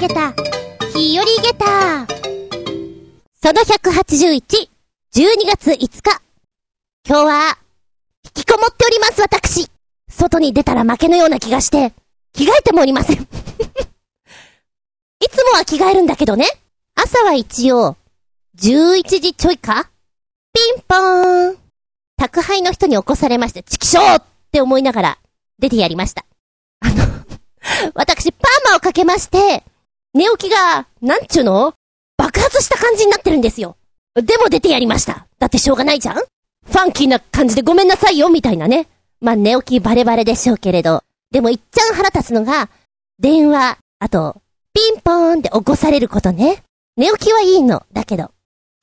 げた、日和げた。その181、12月5日。今日は、引きこもっております、私。外に出たら負けのような気がして、着替えてもおりません。いつもは着替えるんだけどね。朝は一応、11時ちょいかピンポーン。宅配の人に起こされまして、チキショーって思いながら出てやりました。あの 私、パーマをかけまして、寝起きが、なんちゅうの？爆発した感じになってるんですよ。でも出てやりました。だってしょうがないじゃん？ファンキーな感じでごめんなさいよ、みたいなね。まあ、寝起きバレバレでしょうけれど。でもいっちゃん腹立つのが、電話、あと、ピンポーンで起こされることね。寝起きはいいの。だけど、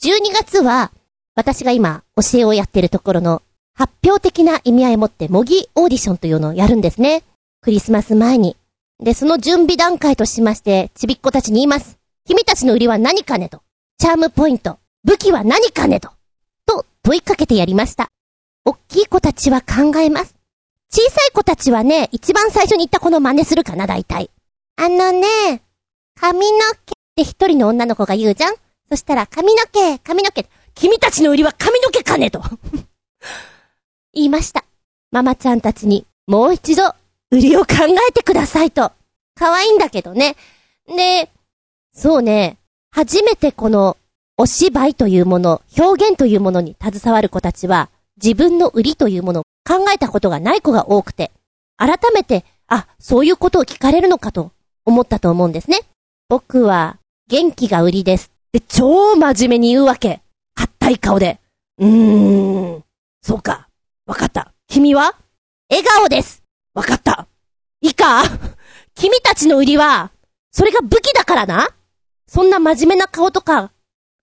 12月は、私が今、教えをやってるところの、発表的な意味合いを持って、模擬オーディションというのをやるんですね。クリスマス前に。で、その準備段階としまして、ちびっ子たちに言います。君たちの売りは何かねと。チャームポイント。武器は何かねと。と問いかけてやりました。おっきい子たちは考えます。小さい子たちはね、一番最初に言った子の真似するかな、大体。あのね、髪の毛って一人の女の子が言うじゃんそしたら、髪の毛、髪の毛。君たちの売りは髪の毛かねと。言いました。ママちゃんたちに、もう一度、売りを考えてくださいと。可愛いんだけどね。で、そうね、初めてこの、お芝居というもの、表現というものに携わる子たちは、自分の売りというものを考えたことがない子が多くて、改めて、あ、そういうことを聞かれるのかと思ったと思うんですね。僕は、元気が売りです。で、超真面目に言うわけ。硬い顔で。うーん、そうか。わかった。君は？笑顔です。わかった。いいか君たちの売りは、それが武器だからなそんな真面目な顔とか、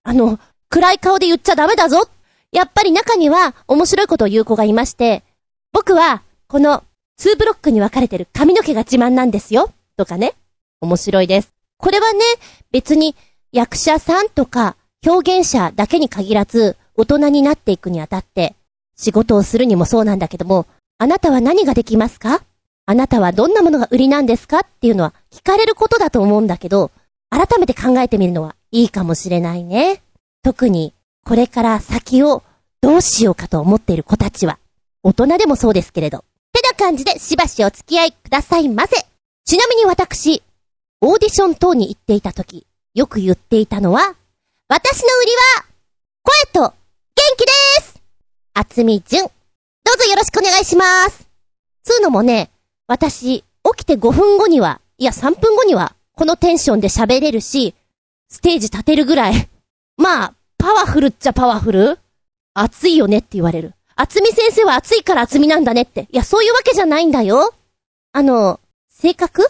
あの、暗い顔で言っちゃダメだぞやっぱり中には面白いことを言う子がいまして、僕は、この、ツーブロックに分かれてる髪の毛が自慢なんですよ。とかね。面白いです。これはね、別に役者さんとか表現者だけに限らず、大人になっていくにあたって、仕事をするにもそうなんだけども、あなたは何ができますか？あなたはどんなものが売りなんですか？っていうのは聞かれることだと思うんだけど、改めて考えてみるのはいいかもしれないね。特に、これから先をどうしようかと思っている子たちは、大人でもそうですけれど。てな感じでしばしお付き合いくださいませ。ちなみに私、オーディション等に行っていた時、よく言っていたのは、私の売りは、声と元気です厚み純。どうぞよろしくお願いします。つうのもね、私、起きて5分後には、いや3分後には、このテンションで喋れるし、ステージ立てるぐらい、まあ、パワフルっちゃパワフル？熱いよねって言われる。厚み先生は熱いから厚みなんだねって。いや、そういうわけじゃないんだよ。あの、性格？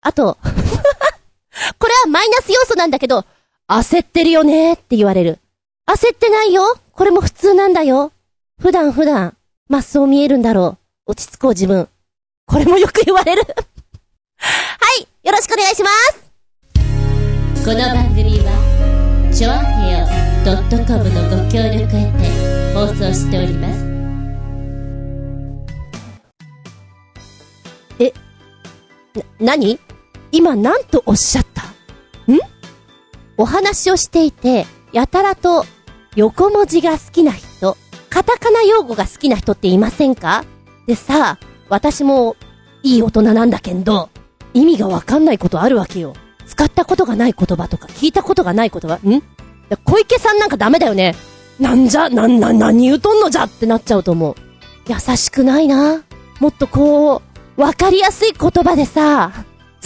あと、これはマイナス要素なんだけど、焦ってるよねって言われる。焦ってないよこれも普通なんだよ。普段普段、まっそう見えるんだろう。落ち着こう自分。これもよく言われるはいよろしくお願いしますこの番組は、ちょあへよ .com のご協力へて放送しております。え、な、なに今何とおっしゃった？ん？お話をしていて、やたらと横文字が好きな人、カタカナ用語が好きな人っていませんか？でさ、私もいい大人なんだけど、意味がわかんないことあるわけよ。使ったことがない言葉とか、聞いたことがない言葉、ん？小池さんなんかダメだよね。なんじゃ、なん、な、何言うとんのじゃってなっちゃうと思う。優しくないな。もっとこう、わかりやすい言葉でさ、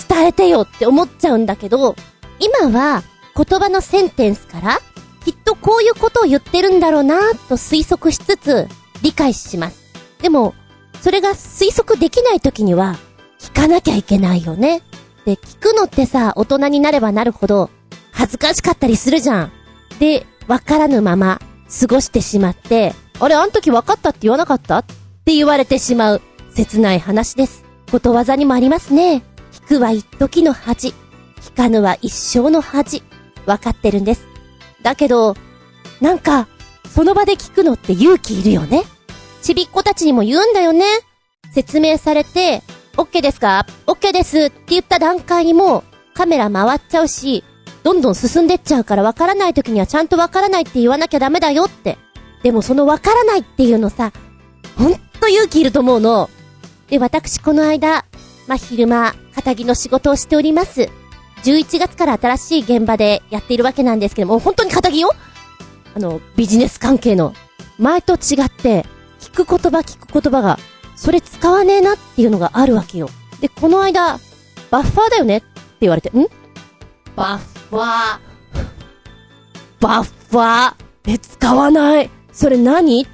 伝えてよって思っちゃうんだけど、今は言葉のセンテンスから、きっとこういうことを言ってるんだろうなと推測しつつ、理解します。でも、それが推測できない時には、聞かなきゃいけないよね。で、聞くのってさ、大人になればなるほど、恥ずかしかったりするじゃん。で、わからぬまま、過ごしてしまって、あれ、あの時分かったって言わなかった？って言われてしまう、切ない話です。ことわざにもありますね。聞くは一時の恥。聞かぬは一生の恥。わかってるんです。だけど、なんか、その場で聞くのって勇気いるよね。ちびっ子たちにも言うんだよね。説明されて、OK ですか ?OK ですって言った段階にも、カメラ回っちゃうし、どんどん進んでっちゃうから分からない時にはちゃんと分からないって言わなきゃダメだよって。でもその分からないっていうのさ、ほんと勇気いると思うの。で、私この間、まあ、昼間、肩着の仕事をしております。11月から新しい現場でやっているわけなんですけども、本当に肩着よ？あの、ビジネス関係の。前と違って、聞く言葉聞く言葉が、それ使わねえなっていうのがあるわけよ。で、この間、バッファーだよね？って言われて、ん？バッファー。バッファー。え、使わない？それ何？っ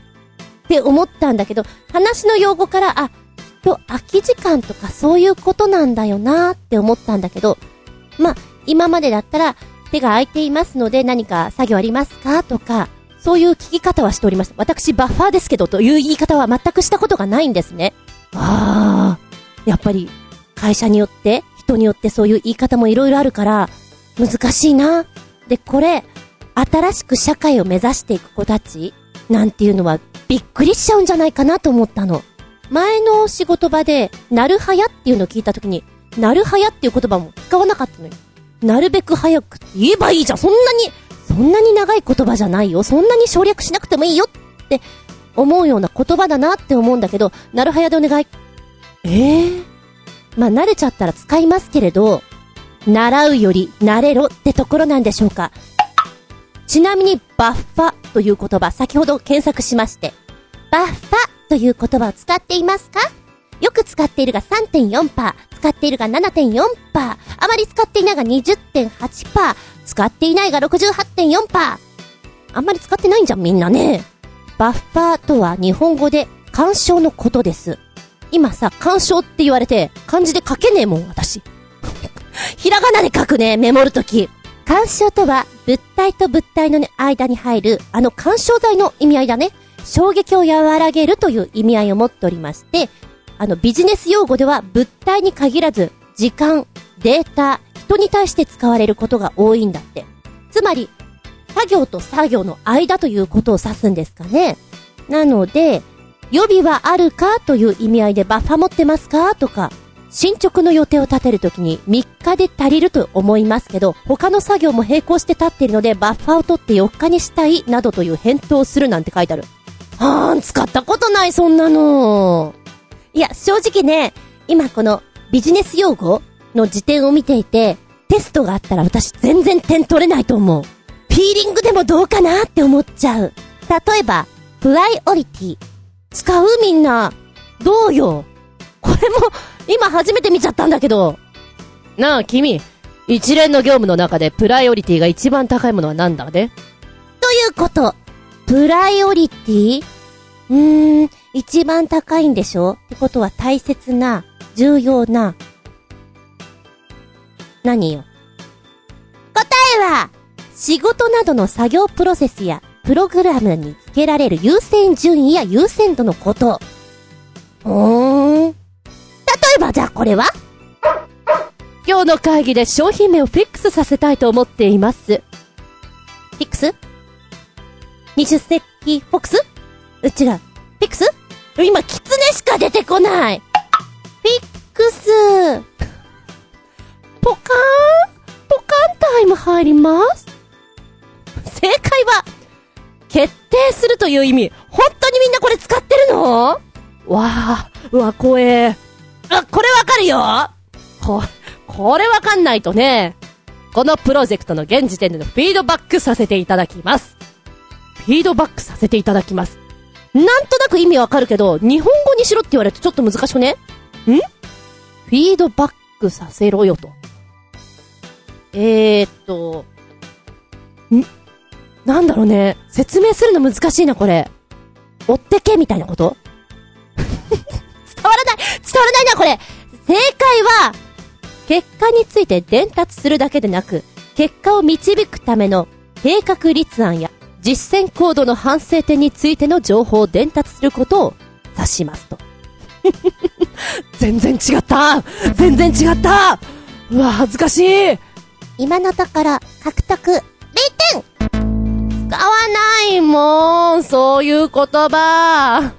て思ったんだけど、話の用語から、あ、と空き時間とかそういうことなんだよなって思ったんだけど、まあ、今までだったら、手が空いていますので何か作業ありますかとか、そういう聞き方はしておりました。私、バッファーですけどという言い方は全くしたことがないんですね。ああ、やっぱり、会社によって、人によってそういう言い方もいろいろあるから、難しいな。で、これ、新しく社会を目指していく子たちなんていうのはびっくりしちゃうんじゃないかなと思ったの。前の仕事場で、なるはやっていうのを聞いたときに、なるはやっていう言葉も使わなかったのよ。なるべく早く言えばいいじゃん。そんなに、そんなに長い言葉じゃないよ。そんなに省略しなくてもいいよって思うような言葉だなって思うんだけど、なるはやでお願い。ええまあ、慣れちゃったら使いますけれど、習うより慣れろってところなんでしょうか。ちなみに、バッファという言葉、先ほど検索しまして、バッファという言葉を使っていますか？よく使っているが3.4%、使っているが7.4%、あまり使っていないが20.8%、使っていないが68.4%。あんまり使ってないんじゃん、みんなね。バッファーとは日本語で干渉のことです。今さ、干渉って言われて、漢字で書けねえもん、私。ひらがなで書くね、メモるとき。干渉とは、物体と物体の間に入る、あの干渉剤の意味合いだね。衝撃を和らげるという意味合いを持っておりまして、あのビジネス用語では物体に限らず、時間、データ、人に対して使われることが多いんだって。つまり、作業と作業の間ということを指すんですかね。なので、予備はあるかという意味合いでバッファ持ってますかとか、進捗の予定を立てるときに3日で足りると思いますけど、他の作業も並行して立っているのでバッファを取って4日にしたいなどという返答をするなんて書いてある。はーん、使ったことない、そんなの。いや、正直ね、今このビジネス用語の辞典を見ていて、テストがあったら私全然点取れないと思う。フィーリングでもどうかなって思っちゃう。例えば、プライオリティ。使うみんな。どうよ。これも、今初めて見ちゃったんだけど。なあ、君。一連の業務の中でプライオリティが一番高いものは何だねということ。プライオリティうーん、一番高いんでしょ？ってことは大切な、重要な。何よ？答えは、仕事などの作業プロセスやプログラムにつけられる優先順位や優先度のこと。うーん。例えばじゃあこれは？今日の会議で商品名をフィックスさせたいと思っています。フィックス ?20 世紀フォックス？う違う。フィックス？今、キツネしか出てこない。フィックス。ポカーン？ポカンタイム入ります？正解は、決定するという意味。本当にみんなこれ使ってるの？わあ、うわ、怖え。あ、これわかるよこ、これわかんないとね。このプロジェクトの現時点でのフィードバックさせていただきます。フィードバックさせていただきます。なんとなく意味わかるけど、日本語にしろって言われるとちょっと難しくね？ん？フィードバックさせろよと。えーっと、ん？なんだろうね。説明するの難しいな、これ。追ってけみたいなこと？伝わらない伝わらないな、これ正解は、結果について伝達するだけでなく、結果を導くための計画立案や実践行動の反省点についての情報を伝達することを指しますと。全然違った全然違ったうわ、恥ずかしい今のところ、獲得、0点使わないもん、そういう言葉。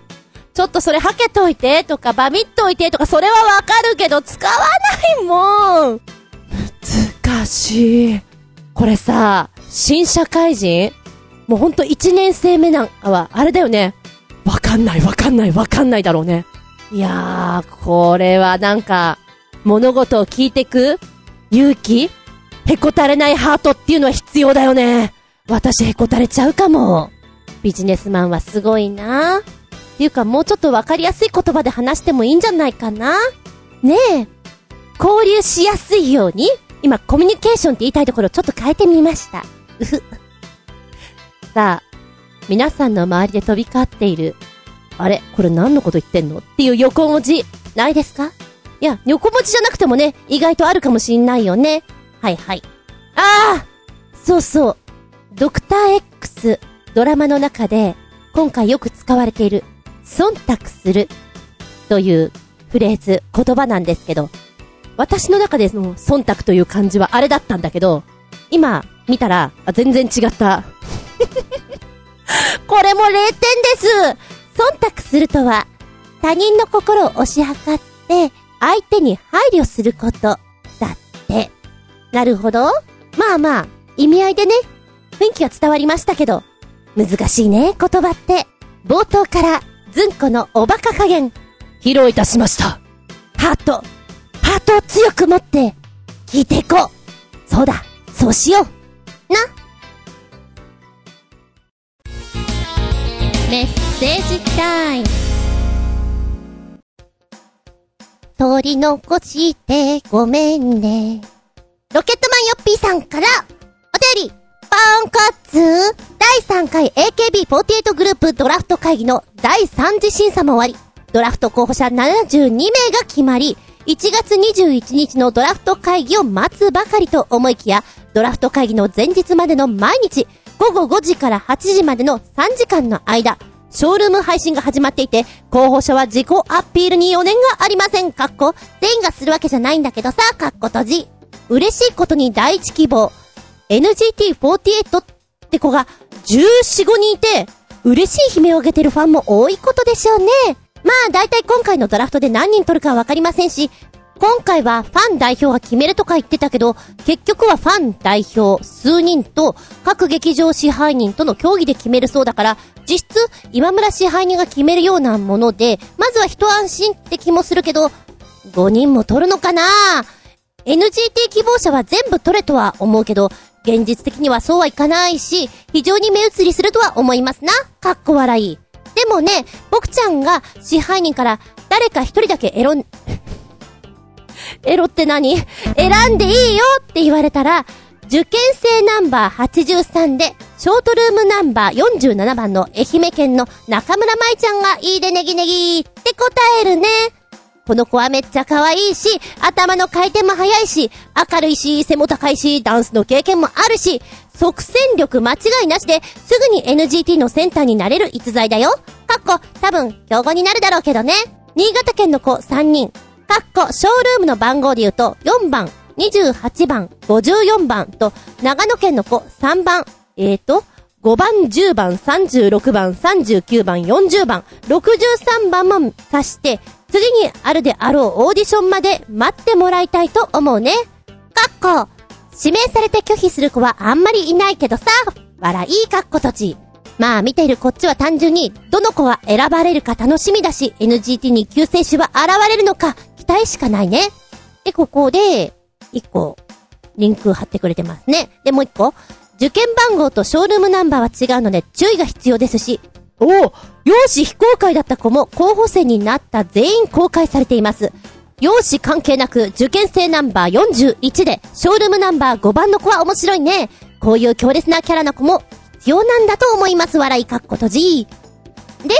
ちょっとそれはけといてとか、バミっといてとか、それはわかるけど、使わないもん。かしい。これさ、新社会人もうほんと1年生目なんかは、あれだよね。わかんないわかんないわかんないだろうね。いやー、これはなんか、物事を聞いてく勇気へこたれないハートっていうのは必要だよね。私へこたれちゃうかも。ビジネスマンはすごいなっていうかもうちょっとわかりやすい言葉で話してもいいんじゃないかなねえ。交流しやすいように、今コミュニケーションって言いたいところをちょっと変えてみました。うふ。さあ、皆さんの周りで飛び交っている、あれ？これ何のこと言ってんの？っていう横文字、ないですか？いや、横文字じゃなくてもね、意外とあるかもしんないよね。はいはい。ああそうそう。ドクター X ドラマの中で、今回よく使われている、忖度する。というフレーズ、言葉なんですけど、私の中での忖度という漢字はあれだったんだけど、今見たら、全然違った。これも0点です忖度するとは、他人の心を押し量って、相手に配慮すること、だって。なるほど。まあまあ、意味合いでね、雰囲気は伝わりましたけど、難しいね、言葉って。冒頭から、ずんこのおバカ加減、披露いたしました。ハート、ハートを強く持って、聞いていこう。そうだ、そうしよう。メッセージタイム。取り残してごめんね。ロケットマンヨッピーさんから、お便り、パンカツ第3回 AKB48 グループドラフト会議の第3次審査も終わり、ドラフト候補者72名が決まり、1月21日のドラフト会議を待つばかりと思いきや、ドラフト会議の前日までの毎日、午後5時から8時までの3時間の間、ショールーム配信が始まっていて、候補者は自己アピールに余念がありません。かっこ、全員がするわけじゃないんだけどさ、かっこ閉じ。嬉しいことに第一希望。NGT48 って子が14、5人いて、嬉しい悲鳴を上げてるファンも多いことでしょうね。まあ、だいたい今回のドラフトで何人取るかはわかりませんし、今回はファン代表が決めるとか言ってたけど、結局はファン代表数人と各劇場支配人との協議で決めるそうだから、実質今村支配人が決めるようなもので、まずは一安心って気もするけど、5人も取るのかな？NGT 希望者は全部取れとは思うけど、現実的にはそうはいかないし、非常に目移りするとは思いますな。かっこ笑い。でもね、僕ちゃんが支配人から誰か一人だけエロ、エロって何？選んでいいよって言われたら、受験生ナンバー83で、ショートルームナンバー47番の愛媛県の中村舞ちゃんがいいでネギネギって答えるね。この子はめっちゃ可愛いし、頭の回転も速いし、明るいし、背も高いし、ダンスの経験もあるし、即戦力間違いなしで、すぐに NGT のセンターになれる逸材だよ。かっこ、多分、競合になるだろうけどね。新潟県の子3人。かっこ、ショールームの番号で言うと、4番、28番、54番と、長野県の子3番、えーと、5番、10番、36番、39番、40番、63番も足して、次にあるであろうオーディションまで待ってもらいたいと思うね。かっこ、指名されて拒否する子はあんまりいないけどさ、笑いかっことち。まあ見ているこっちは単純に、どの子が選ばれるか楽しみだし、NGT に救世主は現れるのか、期待しかないね。で、ここで、一個、リンク貼ってくれてますね。で、もう一個、受験番号とショールームナンバーは違うので注意が必要ですし、おお容姿非公開だった子も候補生になった全員公開されています。容姿関係なく受験生ナンバー41で、ショールームナンバー5番の子は面白いね。こういう強烈なキャラの子も必要なんだと思います。笑いかっことじで、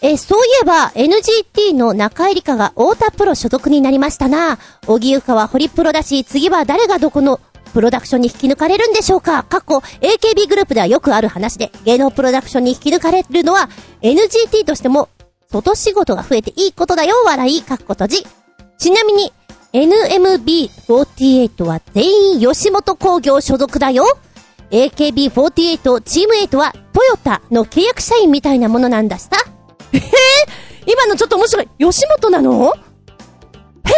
えそういえば NGT の中井理香が太田プロ所属になりましたな。小木優香はホリプロだし、次は誰がどこのプロダクションに引き抜かれるんでしょうか過去、AKB グループではよくある話で、芸能プロダクションに引き抜かれるのは、NGT としても、外仕事が増えていいことだよ、笑い、かっことじ。ちなみに、NMB48 は全員吉本工業所属だよ。AKB48 チーム8はトヨタの契約社員みたいなものなんだしさ。えー、今のちょっと面白い。吉本なの？へ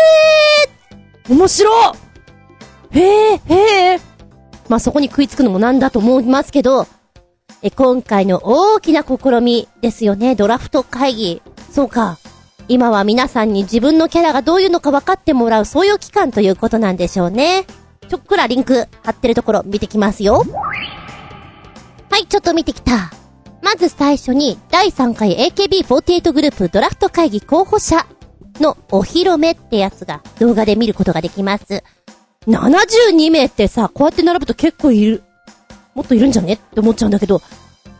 え面白へえ、へえ。まあ、そこに食いつくのもなんだと思いますけど、え、今回の大きな試みですよね、ドラフト会議。そうか。今は皆さんに自分のキャラがどういうのか分かってもらう、そういう期間ということなんでしょうね。ちょっくらリンク貼ってるところ見てきますよ。はい、ちょっと見てきた。まず最初に、第3回 AKB48 グループドラフト会議候補者のお披露目ってやつが動画で見ることができます。72名ってさ、こうやって並ぶと結構いる。もっといるんじゃねって思っちゃうんだけど、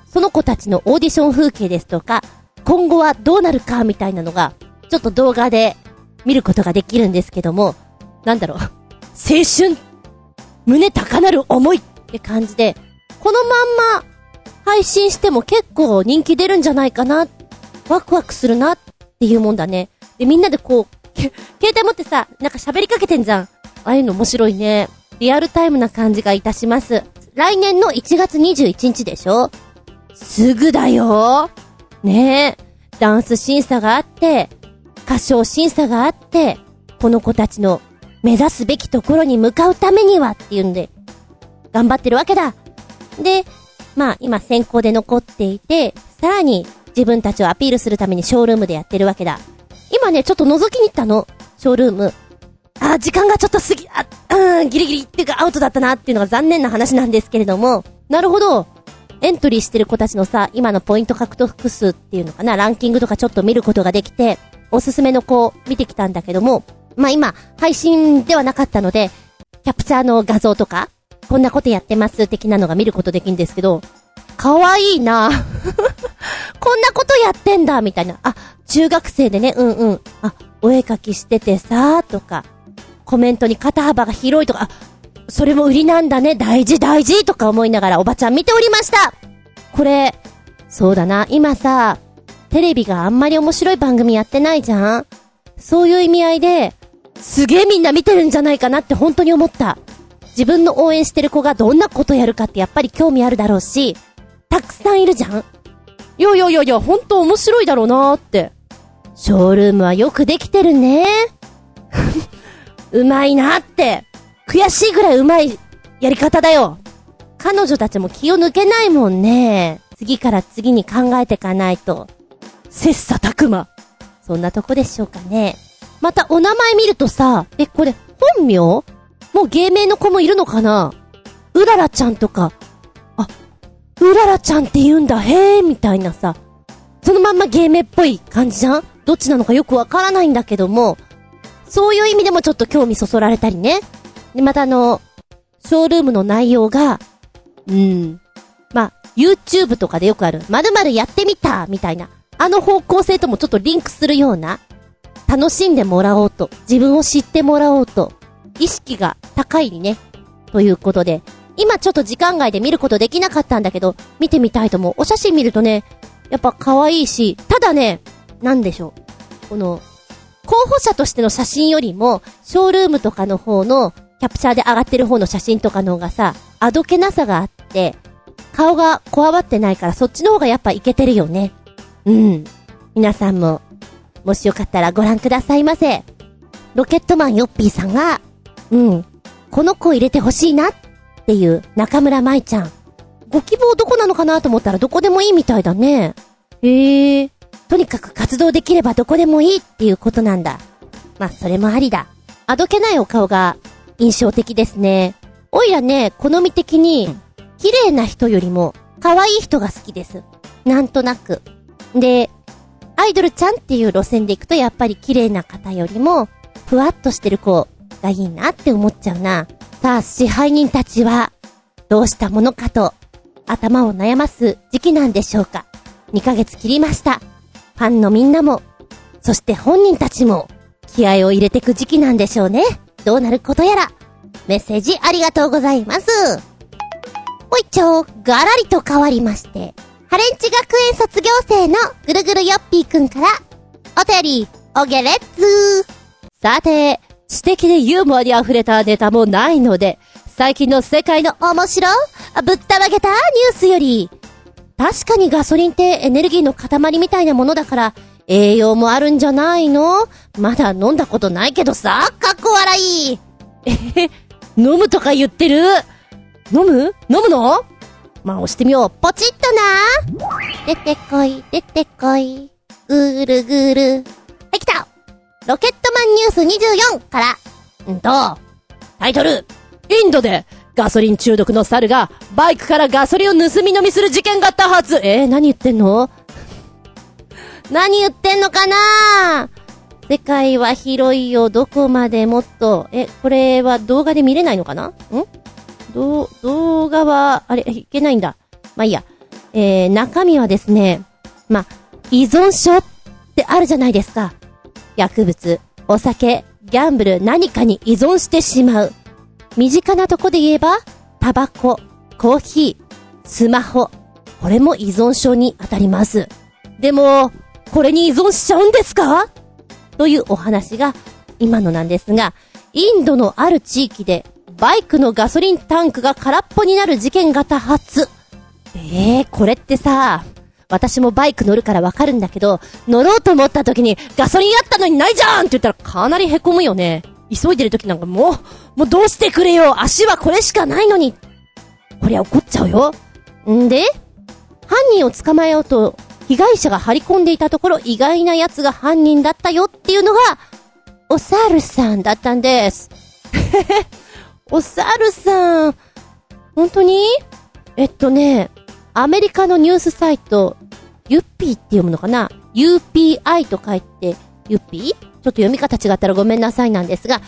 その子たちのオーディション風景ですとか、今後はどうなるかみたいなのが、ちょっと動画で見ることができるんですけども、なんだろう、青春、胸高鳴る思いって感じで、このまんま配信しても結構人気出るんじゃないかな、ワクワクするなっていうもんだね。で、みんなでこう、携帯持ってさ、なんか喋りかけてんじゃん。ああいうの面白いね。リアルタイムな感じがいたします。来年の1月21日でしょ？すぐだよねえ。ダンス審査があって、歌唱審査があって、この子たちの目指すべきところに向かうためにはっていうんで、頑張ってるわけだ。で、まあ今先行で残っていて、さらに自分たちをアピールするためにショールームでやってるわけだ。今ね、ちょっと覗きに行ったの。ショールーム。あ、時間がちょっと過ぎ、あ、うん、ギリギリっていうかアウトだったなっていうのが残念な話なんですけれども、なるほど。エントリーしてる子たちのさ、今のポイント獲得数っていうのかな、ランキングとかちょっと見ることができて、おすすめの子を見てきたんだけども、まあ、今、配信ではなかったので、キャプチャーの画像とか、こんなことやってます的なのが見ることできるんですけど、かわいいな。こんなことやってんだ。みたいな。あ、中学生でね、うんうん。あ、お絵描きしててさとか、コメントに肩幅が広いとか、あ、それも売りなんだね、大事大事。とか思いながらおばちゃん見ておりました。これ、そうだな、今さ、テレビがあんまり面白い番組やってないじゃん。そういう意味合いで、すげえみんな見てるんじゃないかなって本当に思った。自分の応援してる子がどんなことやるかってやっぱり興味あるだろうし、たくさんいるじゃんいやいやいやいや、ほんと面白いだろうなーって。ショールームはよくできてるね。うまいなって。悔しいぐらいうまいやり方だよ。彼女たちも気を抜けないもんね。次から次に考えていかないと。切磋琢磨。そんなとこでしょうかね。またお名前見るとさ、え、これ本名？もう芸名の子もいるのかな？うららちゃんとか。あ、うららちゃんって言うんだ、へえ、みたいなさ。そのまんま芸名っぽい感じじゃん？どっちなのかよくわからないんだけども、そういう意味でもちょっと興味そそられたりね。で、またあの、ショールームの内容が、うん。まあ、YouTube とかでよくある、〇〇やってみたみたいな、あの方向性ともちょっとリンクするような、楽しんでもらおうと、自分を知ってもらおうと、意識が高いね。ということで、今ちょっと時間外で見ることできなかったんだけど、見てみたいと思う。お写真見るとね、やっぱ可愛いし、ただね、なんでしょう。この、候補者としての写真よりも、ショールームとかの方の、キャプチャーで上がってる方の写真とかの方がさ、あどけなさがあって、顔がこわばってないからそっちの方がやっぱイケてるよね。うん。皆さんも、もしよかったらご覧くださいませ。ロケットマンヨッピーさんが、うん、この子入れてほしいなっていう中村舞ちゃん。ご希望どこなのかなと思ったらどこでもいいみたいだね。へえ。とにかく活動できればどこでもいいっていうことなんだ。まあ、それもありだ。あどけないお顔が印象的ですね。おいらね、好み的に、綺麗な人よりも、可愛い人が好きです。なんとなく。で、アイドルちゃんっていう路線で行くとやっぱり綺麗な方よりも、ふわっとしてる子がいいなって思っちゃうな。さあ、支配人たちは、どうしたものかと、頭を悩ます時期なんでしょうか。2ヶ月切りました。ファンのみんなも、そして本人たちも、気合を入れてく時期なんでしょうね。どうなることやら。メッセージありがとうございます。おいちょ、ガラリと変わりまして、ハレンチ学園卒業生のぐるぐるよっぴーくんから、お便り、おげれっつさて、知的でユーモアに溢れたネタもないので、最近の世界の面白ぶったまげたニュースより、確かにガソリンってエネルギーの塊みたいなものだから、栄養もあるんじゃないの？まだ飲んだことないけどさ、かっこ笑い。えへ、飲むとか言ってる？飲む？飲むの？まあ押してみよう。ポチッとな出てこい、出てこい。ぐるぐる。はい、来たロケットマンニュース24から。んと、タイトル、インドでガソリン中毒の猿がバイクからガソリンを盗み飲みする事件が多発。えー、何言ってんの？何言ってんのかな？世界は広いよ、どこまでもっと。え、これは動画で見れないのかな？ん？ど、動画は、あれ、いけないんだ。まあ、いいや。えー、中身はですね、まあ、依存症ってあるじゃないですか。薬物、お酒、ギャンブル、何かに依存してしまう。身近なとこで言えば、タバコ、コーヒー、スマホ。これも依存症に当たります。でも、これに依存しちゃうんですか？というお話が今のなんですが、インドのある地域でバイクのガソリンタンクが空っぽになる事件が多発。えー、これってさ、私もバイク乗るからわかるんだけど、乗ろうと思った時にガソリンあったのにないじゃんって言ったらかなり凹むよね。急いでる時なんかもう、もうどうしてくれよ足はこれしかないのにこりゃ怒っちゃうよ。んで犯人を捕まえようと被害者が張り込んでいたところ意外な奴が犯人だったよっていうのが、お猿さんだったんです。お猿さん。本当に？えっとね、アメリカのニュースサイト、ユッピーって読むのかな ?UPI と書いて、ユッピー？ちょっと読み方違ったらごめんなさいなんですが、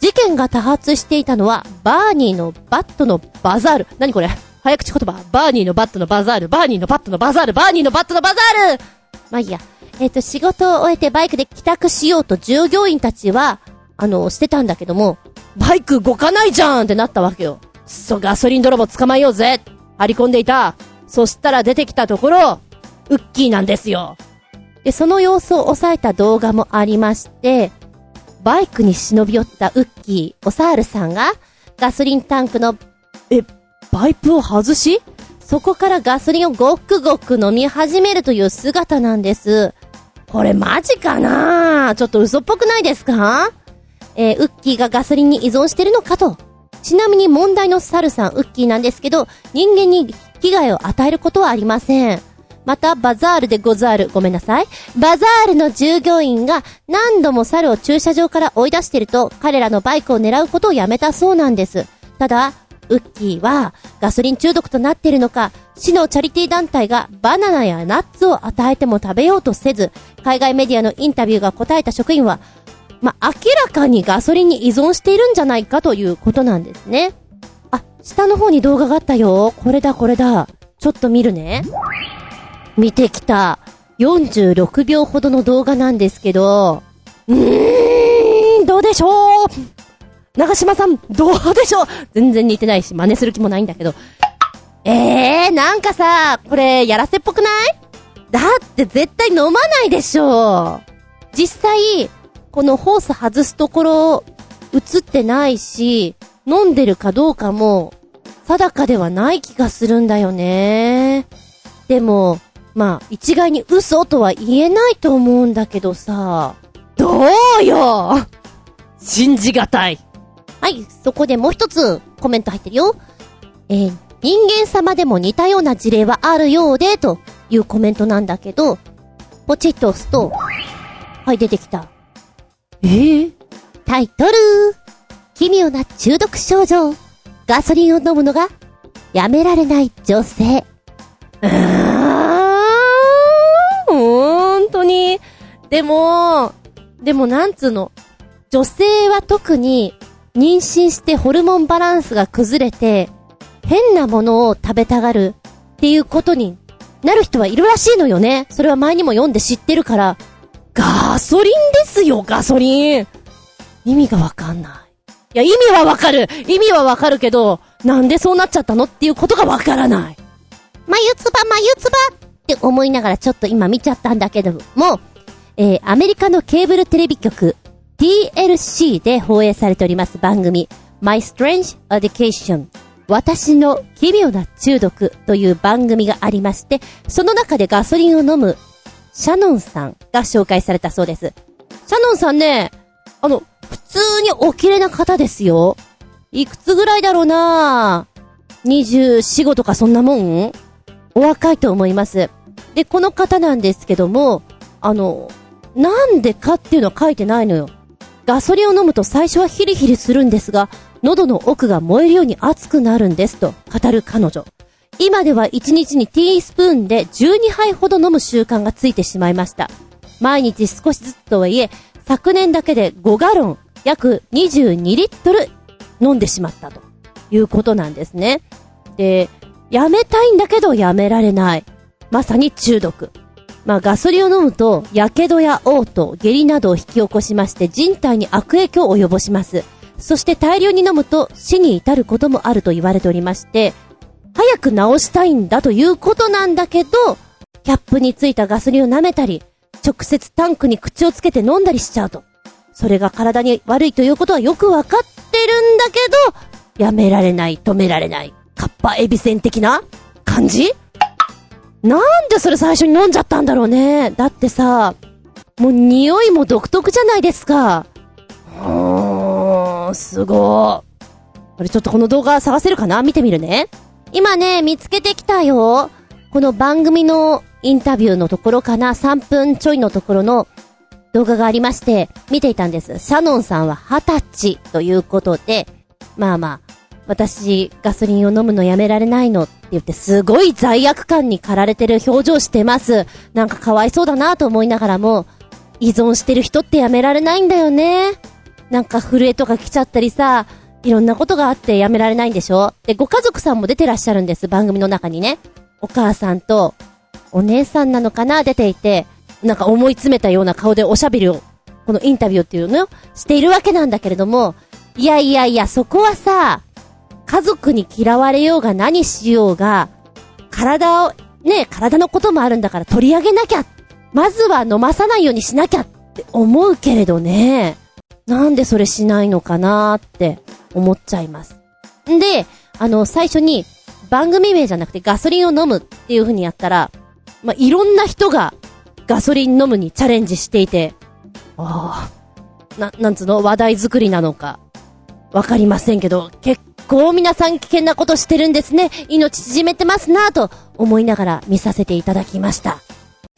事件が多発していたのは、バーニーのバットのバザール。何これ？早口言葉。バーニーのバットのバザール、バーニーのバットのバザール、バーニーのバットのバザールまあいいや。えっ、ー、と、仕事を終えてバイクで帰宅しようと従業員たちは、あの、してたんだけども、バイク動かないじゃんってなったわけよ。そ、ガソリン泥棒捕まえようぜ張り込んでいた。そしたら出てきたところ、ウッキーなんですよ。で、その様子を抑えた動画もありまして、バイクに忍び寄ったウッキー、おサールさんが、ガソリンタンクの、え、パイプを外し、そこからガソリンをごくごく飲み始めるという姿なんです。これマジかな？ちょっと嘘っぽくないですか？えー、ウッキーがガソリンに依存してるのかと。ちなみに問題のサルさん、ウッキーなんですけど、人間に危害を与えることはありません。また、バザールでござる。ごめんなさい。バザールの従業員が何度も猿を駐車場から追い出していると、彼らのバイクを狙うことをやめたそうなんです。ただ、ウッキーはガソリン中毒となっているのか、市のチャリティー団体がバナナやナッツを与えても食べようとせず、海外メディアのインタビューが答えた職員は、ま明らかにガソリンに依存しているんじゃないかということなんですね。下の方に動画があったよ。これだこれだ。ちょっと見るね。見てきた。46秒ほどの動画なんですけど、うーん、どうでしょう長島さん、どうでしょう全然似てないし、真似する気もないんだけど。えー、なんかさ、これ、やらせっぽくない？だって絶対飲まないでしょ実際、このホース外すところ、映ってないし、飲んでるかどうかも、定かではない気がするんだよね。でも、まあ、一概に嘘とは言えないと思うんだけどさ、どうよ信じがたい。はい、そこでもう一つコメント入ってるよ。えー、人間様でも似たような事例はあるようで、というコメントなんだけど、ポチッと押すと、はい、出てきた。えー、タイトル奇妙な中毒症状。ガソリンを飲むのがやめられない女性。うーん、ほんとに。でも、でもなんつうの？女性は特に妊娠してホルモンバランスが崩れて、変なものを食べたがるっていうことになる人はいるらしいのよね。それは前にも読んで知ってるから、ガソリンですよ、ガソリン。意味がわかんない。いや、意味はわかる。意味はわかるけど、なんでそうなっちゃったのっていうことがわからない。まゆつば、まゆつばって思いながらちょっと今見ちゃったんだけども、えー、アメリカのケーブルテレビ局、TLC で放映されております番組、My Strange Education 私の奇妙な中毒という番組がありまして、その中でガソリンを飲むシャノンさんが紹介されたそうです。シャノンさんね、あの、普通にお綺麗な方ですよ。いくつぐらいだろうな？24、5とかそんなもん？お若いと思います。で、この方なんですけども、あの、なんでかっていうのは書いてないのよ。ガソリンを飲むと最初はヒリヒリするんですが、喉の奥が燃えるように熱くなるんですと語る彼女。今では1日にティースプーンで12杯ほど飲む習慣がついてしまいました。毎日少しずつとはいえ、昨年だけで5ガロン、約22リットル飲んでしまったということなんですね。で、やめたいんだけどやめられない。まさに中毒。まあガソリンを飲むと、火傷や嘔吐、下痢などを引き起こしまして人体に悪影響を及ぼします。そして大量に飲むと死に至ることもあると言われておりまして、早く治したいんだということなんだけど、キャップについたガソリンを舐めたり、直接タンクに口をつけて飲んだりしちゃうと。それが体に悪いということはよくわかってるんだけど、やめられない、止められない、カッパエビセン的な感じ？なんでそれ最初に飲んじゃったんだろうね。だってさ、もう匂いも独特じゃないですか。うーん、すごい。これちょっとこの動画探せるかな？見てみるね。今ね、見つけてきたよ。この番組のインタビューのところかな ?3 分ちょいのところの動画がありまして、見ていたんです。シャノンさんは20歳ということで、まあまあ、私、ガソリンを飲むのやめられないのって言って、すごい罪悪感に駆られてる表情してます。なんかかわいそうだなと思いながらも、依存してる人ってやめられないんだよね。なんか震えとか来ちゃったりさ、いろんなことがあってやめられないんでしょで、ご家族さんも出てらっしゃるんです、番組の中にね。お母さんと、お姉さんなのかな？出ていて、なんか思い詰めたような顔でおしゃべりを、このインタビューっていうの？をしているわけなんだけれども、いやいやいや、そこはさ、家族に嫌われようが何しようが、体を、ね、体のこともあるんだから取り上げなきゃ。まずは飲まさないようにしなきゃって思うけれどね。なんでそれしないのかなって思っちゃいます。んで、あの、最初に番組名じゃなくてガソリンを飲むっていう風にやったら、まあ、いろんな人がガソリン飲むにチャレンジしていて、ああ、な、なんつうの？話題作りなのか、わかりませんけど、結構皆さん危険なことしてるんですね。命縮めてますなぁと思いながら見させていただきました。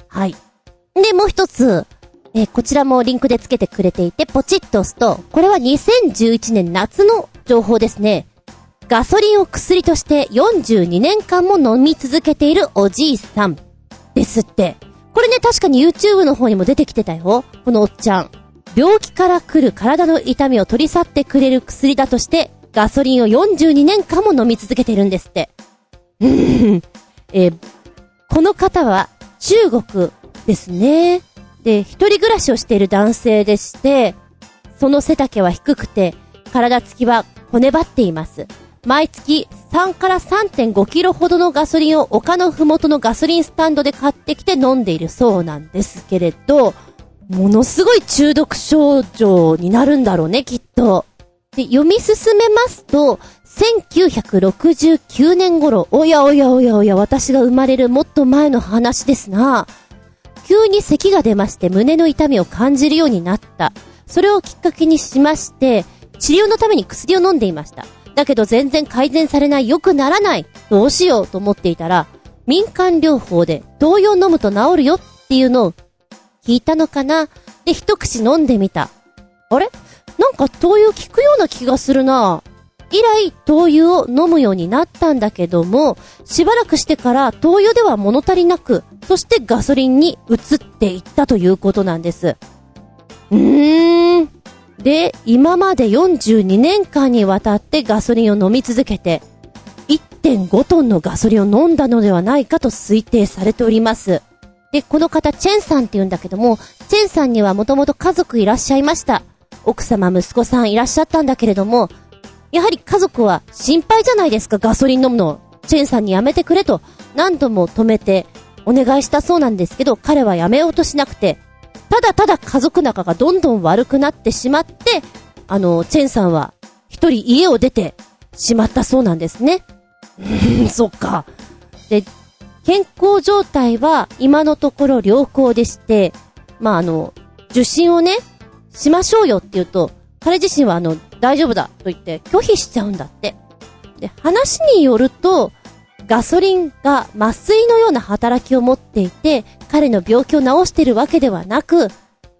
はい。で、もう一つ、えーこちらもリンクでつけてくれていて、ポチッと押すと、これは2011年夏の情報ですね。ガソリンを薬として42年間も飲み続けているおじいさん。ですって。これね、確かに YouTube の方にも出てきてたよ。このおっちゃん。病気から来る体の痛みを取り去ってくれる薬だとして、ガソリンを42年間も飲み続けてるんですって。うん。えーこの方は中国ですね。で、一人暮らしをしている男性でして、その背丈は低くて、体つきは骨張っています。毎月3から3.5キロほどのガソリンを丘のふもとのガソリンスタンドで買ってきて飲んでいるそうなんですけれど、ものすごい中毒症状になるんだろうね、きっと。で、読み進めますと、1969年頃、おやおやおやおや、私が生まれるもっと前の話ですな。急に咳が出まして胸の痛みを感じるようになった。それをきっかけにしまして、治療のために薬を飲んでいました。だけど全然改善されない、良くならない。どうしようと思っていたら、民間療法で同様飲むと治るよっていうのを聞いたのかな？で、一口飲んでみた。あれ？なんか灯油効くような気がするな以来、灯油を飲むようになったんだけども、しばらくしてから灯油では物足りなく、そしてガソリンに移っていったということなんです。うーん。で、今まで42年間にわたってガソリンを飲み続けて、1.5トンのガソリンを飲んだのではないかと推定されております。で、この方、チェンさんって言うんだけども、チェンさんにはもともと家族いらっしゃいました。奥様、息子さんいらっしゃったんだけれども、やはり家族は心配じゃないですか、ガソリン飲むの。チェンさんにやめてくれと何度も止めてお願いしたそうなんですけど、彼はやめようとしなくて、ただただ家族仲がどんどん悪くなってしまって、あの、チェンさんは一人家を出てしまったそうなんですね。うーん、そっか。で、健康状態は今のところ良好でして、まあ、あの、受診をね、しましょうよって言うと、彼自身はあの、大丈夫だと言って拒否しちゃうんだって。で、話によると、ガソリンが麻酔のような働きを持っていて、彼の病気を治してるわけではなく、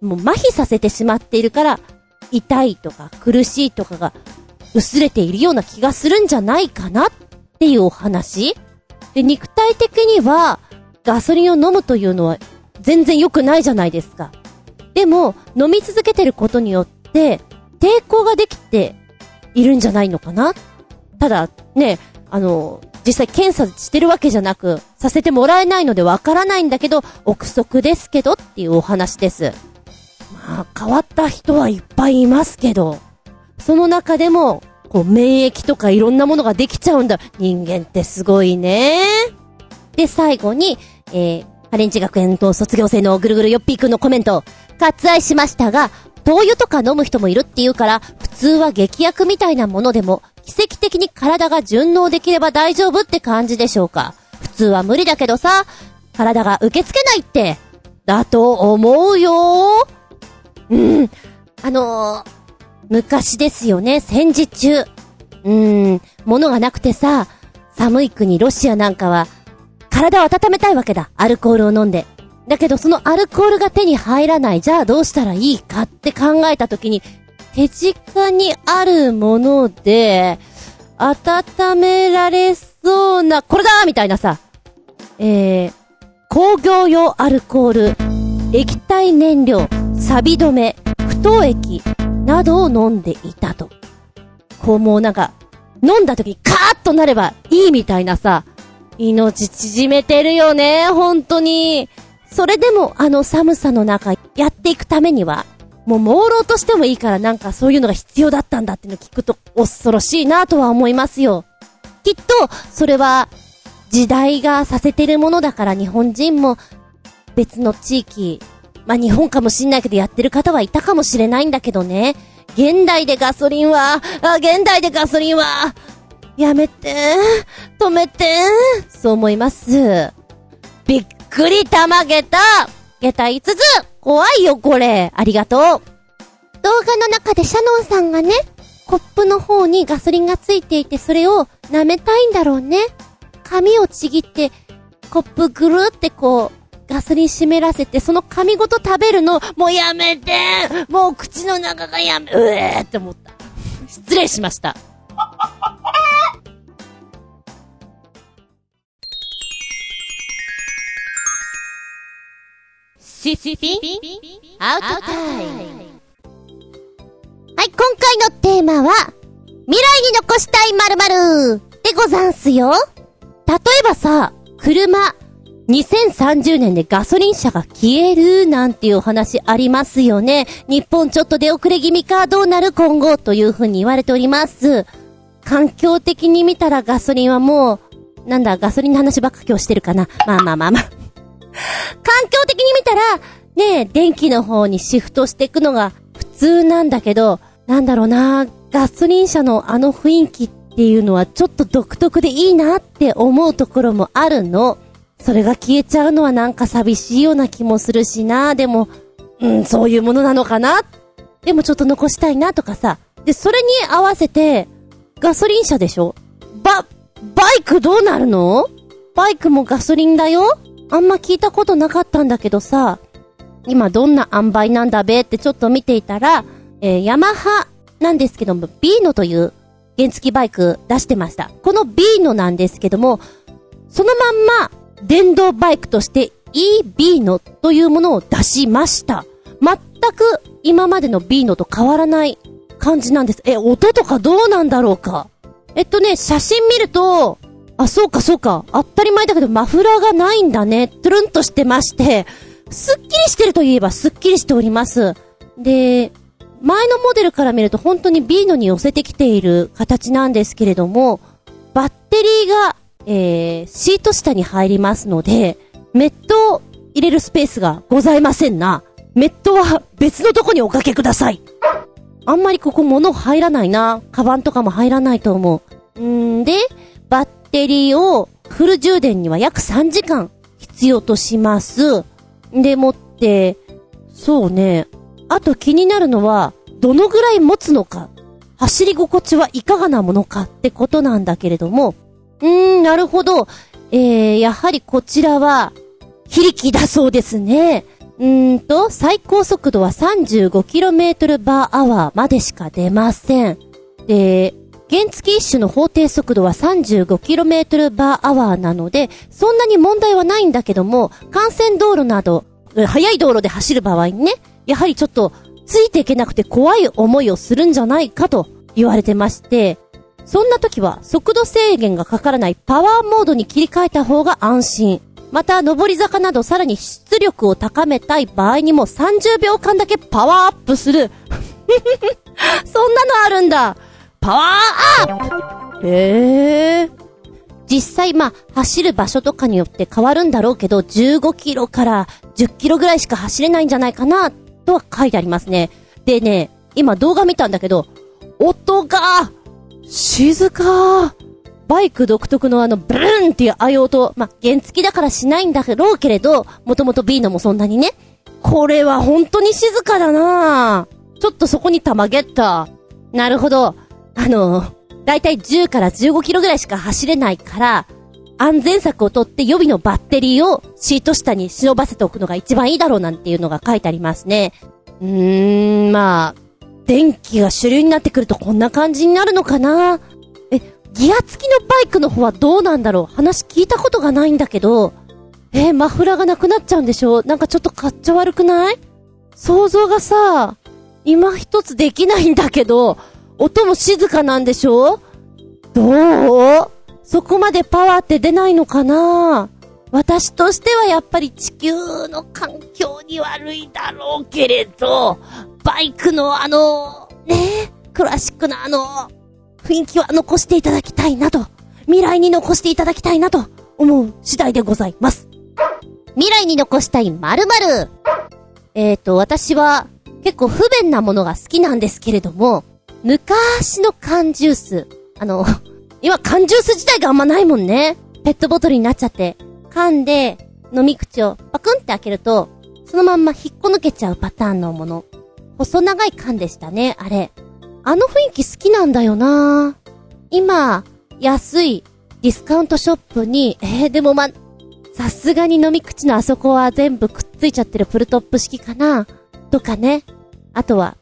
もう麻痺させてしまっているから、痛いとか苦しいとかが薄れているような気がするんじゃないかなっていうお話で、肉体的にはガソリンを飲むというのは全然良くないじゃないですか。でも、飲み続けてることによって、抵抗ができているんじゃないのかなただ、ね、あの、実際検査してるわけじゃなく、させてもらえないのでわからないんだけど、憶測ですけどっていうお話です。まあ、変わった人はいっぱいいますけど、その中でも、こう、免疫とかいろんなものができちゃうんだ。人間ってすごいね。で、最後に、えー、ハレンチ学園と卒業生のぐるぐるよっぴーくんのコメント、割愛しましたが、灯油とか飲む人もいるっていうから、普通は劇薬みたいなものでも、奇跡的に体が順応できれば大丈夫って感じでしょうか？普通は無理だけどさ、体が受け付けないって、だと思うようん。あのー、昔ですよね、戦時中。うーん、物がなくてさ、寒い国ロシアなんかは、体を温めたいわけだ。アルコールを飲んで。だけどそのアルコールが手に入らない。じゃあどうしたらいいかって考えたときに、手近にあるもので、温められそうな、これだみたいなさ、えー、工業用アルコール、液体燃料、錆止め、不凍液、などを飲んでいたと。こうもうなんか、飲んだ時にカーッとなればいいみたいなさ、命縮めてるよね、本当に。それでもあの寒さの中やっていくためには、もう朦朧としてもいいからなんかそういうのが必要だったんだっていうのを聞くと恐ろしいなとは思いますよ。きっと、それは時代がさせてるものだから日本人も別の地域、まあ、日本かもしんないけどやってる方はいたかもしれないんだけどね。現代でガソリンは、あ、現代でガソリンは、やめて、止めて、そう思います。びっくりたまげた下駄5つ怖いよこれありがとう動画の中でシャノンさんがね、コップの方にガソリンがついていてそれを舐めたいんだろうね。紙をちぎって、コップぐるってこう、ガソリン湿らせて、その紙ごと食べるの、もうやめてもう口の中がやめ、うえーって思った。失礼しました。シスピンアウトタイムはい、今回のテーマは、未来に残したい〇〇でござんすよ。例えばさ、車、2030年でガソリン車が消えるなんていうお話ありますよね。日本ちょっと出遅れ気味かどうなる今後というふうに言われております。環境的に見たらガソリンはもう、なんだ、ガソリンの話ばっか今日してるかな。まあまあまあまあ。環境的に見たら、ねえ、電気の方にシフトしていくのが普通なんだけど、なんだろうな、ガソリン車のあの雰囲気っていうのはちょっと独特でいいなって思うところもあるの。それが消えちゃうのはなんか寂しいような気もするしな、でも、うん、そういうものなのかな。でもちょっと残したいなとかさ。で、それに合わせて、ガソリン車でしょ。ば、バイクどうなるの？バイクもガソリンだよ。あんま聞いたことなかったんだけどさ、今どんな塩梅なんだべってちょっと見ていたら、えーヤマハなんですけども、ビーノという原付バイク出してました。このビーノなんですけども、そのまんま電動バイクとして e ビーノというものを出しました。全く今までのビーノと変わらない感じなんです。え、音とかどうなんだろうか？えっとね、写真見ると、あ、そうかそうか。当たり前だけどマフラーがないんだね。トゥルンとしてまして、すっきりしてるといえばすっきりしております。で、前のモデルから見ると本当にビーノに寄せてきている形なんですけれども、バッテリーが、えー、シート下に入りますので、メットを入れるスペースがございませんな。メットは別のとこにおかけください。あんまりここ物入らないな。カバンとかも入らないと思う。んで、バッテリーをフル充電には約3時間必要とします。でもって、そうね。あと気になるのは、どのぐらい持つのか。走り心地はいかがなものかってことなんだけれども、うーん、なるほど。えー、やはりこちらは、非力だそうですね。うーんと、最高速度は 35km バーアワーまでしか出ません。で、原付一種の法定速度は 35km バーアワーなので、そんなに問題はないんだけども、幹線道路など、速い道路で走る場合にね、やはりちょっと、ついていけなくて怖い思いをするんじゃないかと言われてまして、そんな時は速度制限がかからないパワーモードに切り替えた方が安心。また、上り坂などさらに出力を高めたい場合にも30秒間だけパワーアップする。そんなのあるんだ。パワーアップへえ。実際、まあ、走る場所とかによって変わるんだろうけど、15キロから10キロぐらいしか走れないんじゃないかな、とは書いてありますね。でね、今動画見たんだけど、音が、静かバイク独特のあの、ブルーンっていうああいう音、まあ、原付きだからしないんだろうけれど、もともと B のもそんなにね。これは本当に静かだなちょっとそこにたまげった。なるほど。あの、だいたい10から15キロぐらいしか走れないから、安全策をとって予備のバッテリーをシート下に忍ばせておくのが一番いいだろうなんていうのが書いてありますね。うーん、まあ、電気が主流になってくるとこんな感じになるのかな？え、ギア付きのバイクの方はどうなんだろう？話聞いたことがないんだけど、えマフラーがなくなっちゃうんでしょなんかちょっとかっちょ悪くない？想像がさ、今一つできないんだけど、音も静かなんでしょ？どう？そこまでパワーって出ないのかな？私としてはやっぱり地球の環境に悪いだろうけれど、バイクのあの、ねクラシックなあの、雰囲気は残していただきたいなと、未来に残していただきたいなと思う次第でございます。未来に残したい〇〇。えーと、私は結構不便なものが好きなんですけれども、昔の缶ジュース。あの、今缶ジュース自体があんまないもんね。ペットボトルになっちゃって。缶で飲み口をパクンって開けると、そのまんま引っこ抜けちゃうパターンのもの。細長い缶でしたね、あれ。あの雰囲気好きなんだよな今、安いディスカウントショップに、えー、でもま、さすがに飲み口のあそこは全部くっついちゃってるプルトップ式かなとかね。あとは、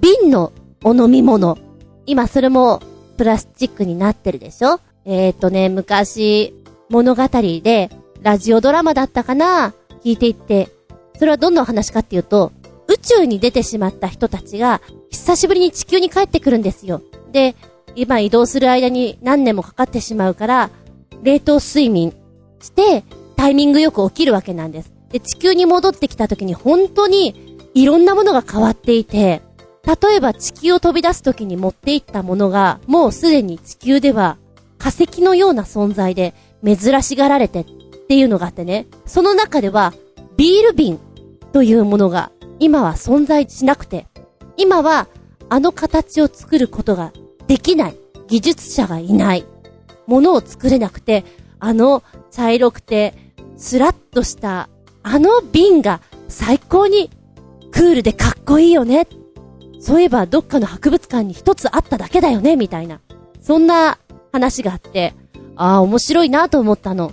瓶のお飲み物。今それもプラスチックになってるでしょ？えっ、ー、とね、昔、物語で、ラジオドラマだったかな？聞いていって、それはどんなお話かっていうと、宇宙に出てしまった人たちが、久しぶりに地球に帰ってくるんですよ。で、今移動する間に何年もかかってしまうから、冷凍睡眠して、タイミングよく起きるわけなんです。で、地球に戻ってきた時に本当にいろんなものが変わっていて、例えば地球を飛び出す時に持っていったものが、もうすでに地球では化石のような存在で珍しがられてっていうのがあってね、その中ではビール瓶というものが今は存在しなくて、今はあの形を作ることができない技術者がいない。ものを作れなくて、あの茶色くてスラッとしたあの瓶が最高にクールでかっこいいよねそういえばどっかの博物館に一つあっただけだよね、みたいな。そんな話があって、ああ、面白いなと思ったの。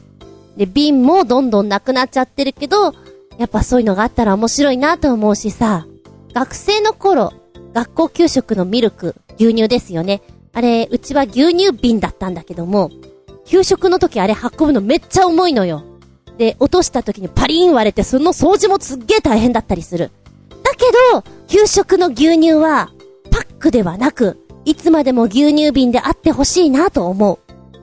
で、瓶もどんどんなくなっちゃってるけど、やっぱそういうのがあったら面白いなと思うしさ、学生の頃、学校給食のミルク、牛乳ですよね。あれ、うちは牛乳瓶だったんだけども、給食の時あれ運ぶのめっちゃ重いのよ。で、落とした時にパリーン割れてその掃除もすっげー大変だったりする。けど、給食の牛乳は、パックではなく、いつまでも牛乳瓶であってほしいなと思う。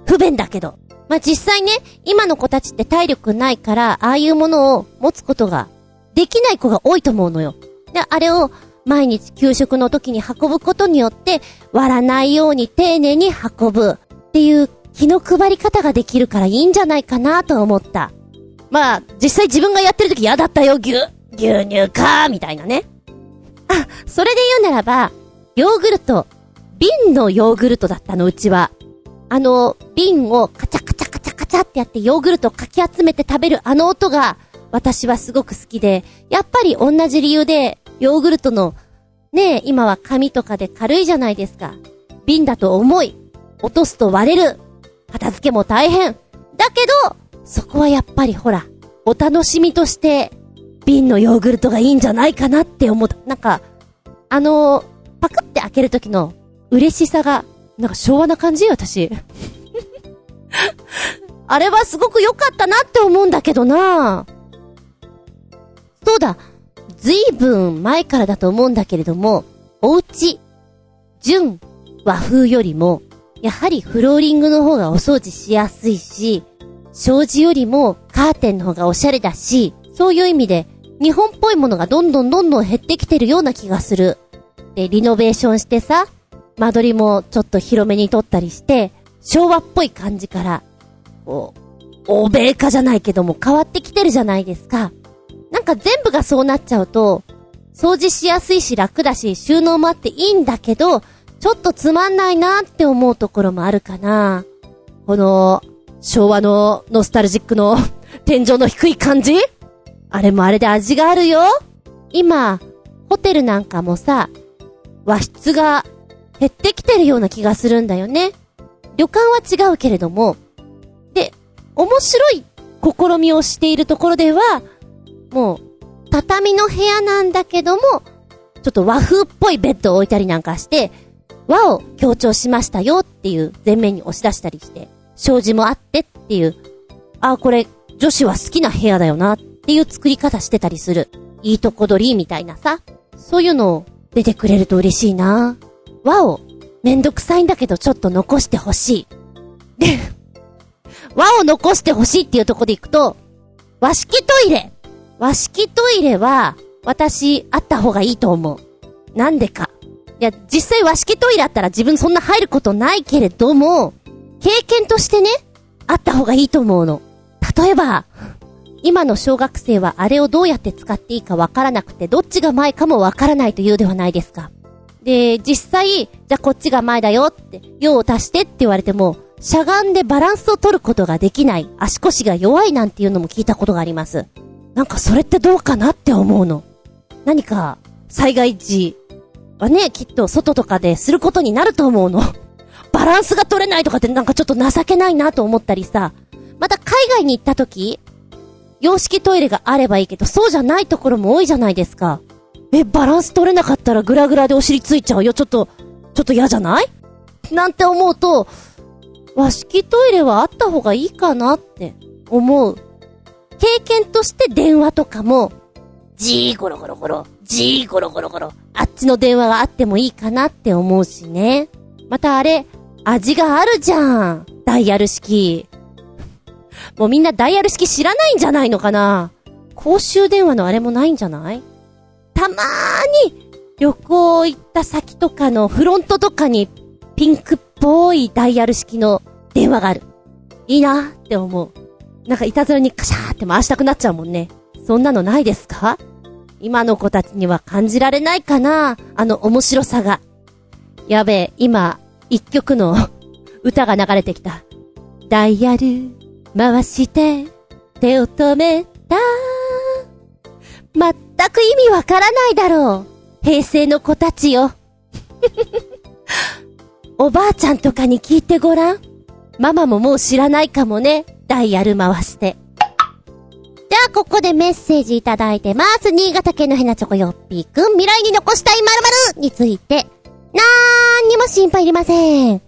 不便だけど。まあ、実際ね、今の子たちって体力ないから、ああいうものを持つことができない子が多いと思うのよ。で、あれを毎日給食の時に運ぶことによって、割らないように丁寧に運ぶっていう気の配り方ができるからいいんじゃないかなと思った。まあ、実際自分がやってる時嫌だったよ、牛、牛乳かーみたいなね。あ、それで言うならば、ヨーグルト、瓶のヨーグルトだったの、うちは。あの、瓶をカチャカチャカチャカチャってやってヨーグルトをかき集めて食べるあの音が、私はすごく好きで、やっぱり同じ理由で、ヨーグルトの、ねえ、今は紙とかで軽いじゃないですか。瓶だと重い。落とすと割れる。片付けも大変。だけど、そこはやっぱりほら、お楽しみとして、瓶のヨーグルトがいいんじゃないかなって思った。なんか、あのー、パクって開ける時の嬉しさが、なんか昭和な感じ私。あれはすごく良かったなって思うんだけどなそうだ。ずいぶん前からだと思うんだけれども、お家、純和風よりも、やはりフローリングの方がお掃除しやすいし、障子よりもカーテンの方がおしゃれだし、そういう意味で日本っぽいものがどんどんどんどん減ってきてるような気がする。で、リノベーションしてさ、間取りもちょっと広めに撮ったりして、昭和っぽい感じから、こう、欧米化じゃないけども変わってきてるじゃないですか。なんか全部がそうなっちゃうと、掃除しやすいし楽だし収納もあっていいんだけど、ちょっとつまんないなって思うところもあるかな。この、昭和のノスタルジックの 天井の低い感じ？あれもあれで味があるよ。今、ホテルなんかもさ、和室が減ってきてるような気がするんだよね。旅館は違うけれども、で、面白い試みをしているところでは、もう、畳の部屋なんだけども、ちょっと和風っぽいベッドを置いたりなんかして、和を強調しましたよっていう前面に押し出したりして、障子もあってっていう、ああ、これ女子は好きな部屋だよなっっていう作り方してたりする。いいとこ取りみたいなさ。そういうのを出てくれると嬉しいな。和をめんどくさいんだけどちょっと残してほしい。で、和を残してほしいっていうとこで行くと、和式トイレ。和式トイレは、私、あった方がいいと思う。なんでか。いや、実際和式トイレあったら自分そんな入ることないけれども、経験としてね、あった方がいいと思うの。例えば、今の小学生はあれをどうやって使っていいかわからなくて、どっちが前かもわからないというではないですか。で、実際、じゃあこっちが前だよって、用を足してって言われても、しゃがんでバランスを取ることができない、足腰が弱いなんていうのも聞いたことがあります。なんかそれってどうかなって思うの。何か、災害時はね、きっと外とかですることになると思うの。バランスが取れないとかってなんかちょっと情けないなと思ったりさ。また海外に行った時、洋式トイレがあればいいけど、そうじゃないところも多いじゃないですか。え、バランス取れなかったらグラグラでお尻ついちゃうよ。ちょっと、ちょっと嫌じゃない？なんて思うと、和式トイレはあった方がいいかなって思う。経験として電話とかも、じーゴロゴロゴロ、じーゴロゴロゴロ、あっちの電話があってもいいかなって思うしね。またあれ、味があるじゃん。ダイヤル式。もうみんなダイヤル式知らないんじゃないのかな？公衆電話のあれもないんじゃない？たまーに旅行行った先とかのフロントとかにピンクっぽいダイヤル式の電話がある。いいなって思う。なんかいたずらにカシャーって回したくなっちゃうもんね。そんなのないですか？今の子たちには感じられないかな？あの面白さが。やべえ、今、一曲の歌が流れてきた。ダイヤル、回して、手を止めた。まったく意味わからないだろう。平成の子たちよ。おばあちゃんとかに聞いてごらん。ママももう知らないかもね。ダイヤル回して。じゃあ、ここでメッセージいただいてます。新潟県のヘナチョコヨッピーくん、未来に残したい〇〇について、なーんにも心配いりません。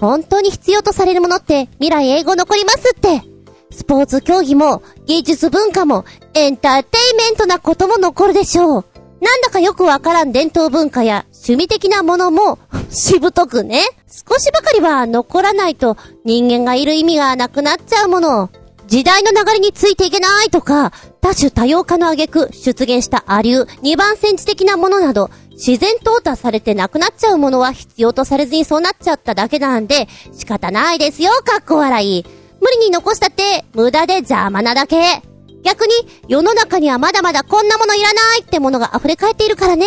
本当に必要とされるものって未来英語残りますって。スポーツ競技も芸術文化もエンターテイメントなことも残るでしょう。なんだかよくわからん伝統文化や趣味的なものも しぶとくね。少しばかりは残らないと人間がいる意味がなくなっちゃうもの。時代の流れについていけないとか、多種多様化の挙句出現したアリュー、二番センチ的なものなど、自然淘汰されてなくなっちゃうものは必要とされずにそうなっちゃっただけなんで、仕方ないですよ、かっこ笑い。無理に残したって無駄で邪魔なだけ。逆に世の中にはまだまだこんなものいらないってものが溢れ返っているからね。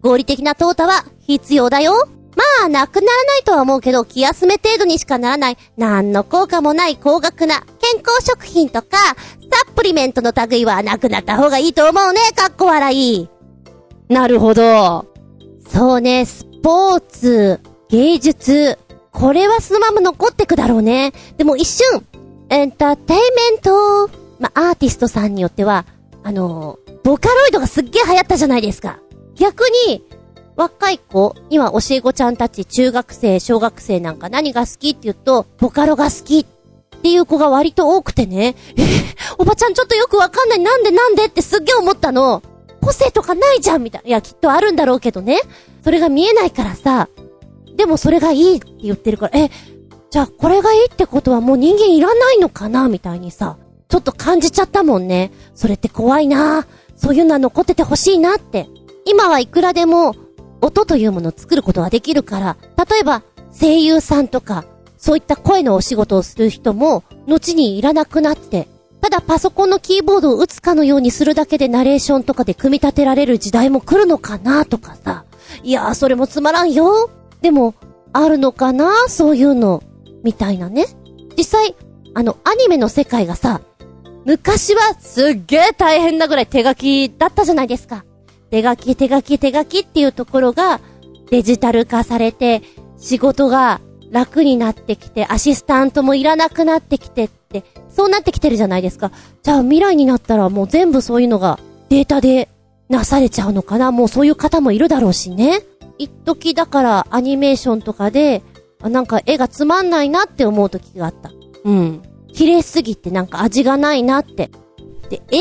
合理的な淘汰は必要だよ。まあ、なくならないとは思うけど、気休め程度にしかならない、何の効果もない高額な健康食品とか、サプリメントの類はなくなった方がいいと思うね、かっこ笑い。なるほど。そうね、スポーツ、芸術。これはそのまま残ってくだろうね。でも一瞬、エンターテイメント。まあ、アーティストさんによっては、あの、ボカロイドがすっげえ流行ったじゃないですか。逆に、若い子、今教え子ちゃんたち中学生、小学生なんか何が好きって言うと、ボカロが好きっていう子が割と多くてね、えおばちゃんちょっとよくわかんない、なんでなんでってすっげえ思ったの。個性とかないじゃんみたいな。いや、きっとあるんだろうけどね。それが見えないからさ、でもそれがいいって言ってるから、え、じゃあこれがいいってことはもう人間いらないのかなみたいにさ、ちょっと感じちゃったもんね。それって怖いなそういうのは残っててほしいなって。今はいくらでも音というものを作ることができるから、例えば声優さんとか、そういった声のお仕事をする人も、後にいらなくなって、ただパソコンのキーボードを打つかのようにするだけでナレーションとかで組み立てられる時代も来るのかなとかさ。いやー、それもつまらんよ。でも、あるのかな？そういうの。みたいなね。実際、あの、アニメの世界がさ、昔はすっげー大変なぐらい手書きだったじゃないですか。手書き、手書き、手書きっていうところが、デジタル化されて、仕事が楽になってきて、アシスタントもいらなくなってきてっ、そうなってきてるじゃないですか。じゃあ未来になったらもう全部そういうのがデータでなされちゃうのかな？もうそういう方もいるだろうしね。一時だからアニメーションとかで、なんか絵がつまんないなって思う時があった。うん。綺麗すぎてなんか味がないなって。で、映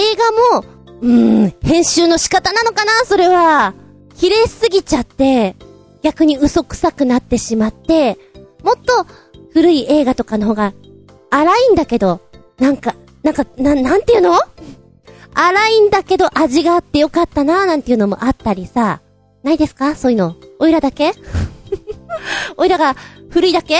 画も、うーん、編集の仕方なのかな？それは。綺麗すぎちゃって、逆に嘘くくなってしまって、もっと古い映画とかの方が、荒いんだけど、なんか、なんか、な、なんていうの？荒いんだけど味があってよかったなーなんていうのもあったりさ。ないですか？そういうの。おいらだけ？おいらが古いだけ？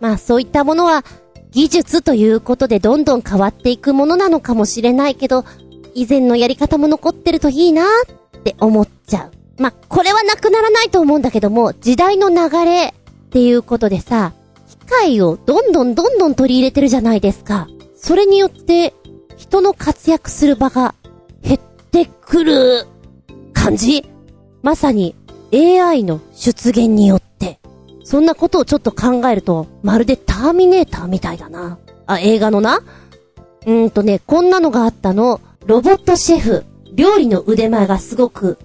まあそういったものは技術ということでどんどん変わっていくものなのかもしれないけど、以前のやり方も残ってるといいなって思っちゃう。まあ、これはなくならないと思うんだけども、時代の流れっていうことでさ、械をどんどんどんどん取り入れてるじゃないですか。それによって、人の活躍する場が減ってくる感じまさに AI の出現によって、そんなことをちょっと考えると、まるでターミネーターみたいだな。あ、映画のな。うーんとね、こんなのがあったの。ロボットシェフ。料理の腕前がすごく、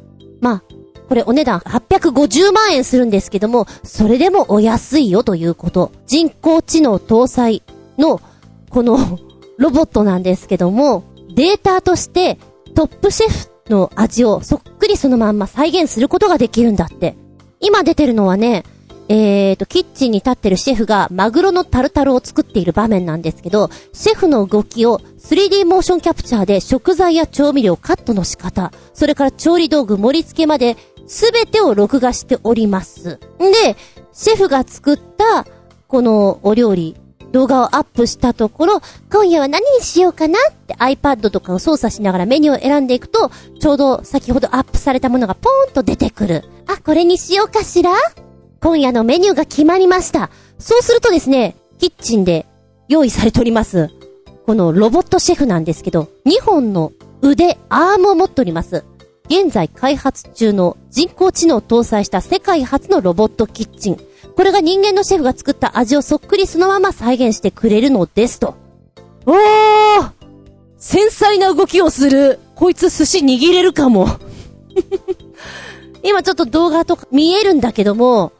これお値段850万円するんですけども、それでもお安いよということ。人工知能搭載の、この ロボットなんですけども、データとしてトップシェフの味をそっくりそのまんま再現することができるんだって。今出てるのはね、えーと、キッチンに立ってるシェフがマグロのタルタルを作っている場面なんですけど、シェフの動きを 3D モーションキャプチャーで食材や調味料、カットの仕方、それから調理道具、盛り付けまで、すべてを録画しております。んで、シェフが作った、このお料理、動画をアップしたところ、今夜は何にしようかなって iPad とかを操作しながらメニューを選んでいくと、ちょうど先ほどアップされたものがポーンと出てくる。あ、これにしようかしら？今夜のメニューが決まりました。そうするとですね、キッチンで用意されております。このロボットシェフなんですけど、2本の腕、アームを持っております。現在開発中の人工知能を搭載した世界初のロボットキッチン。これが人間のシェフが作った味をそっくりそのまま再現してくれるのですと。おー繊細な動きをする。こいつ寿司握れるかも。今ちょっと動画とか見えるんだけども、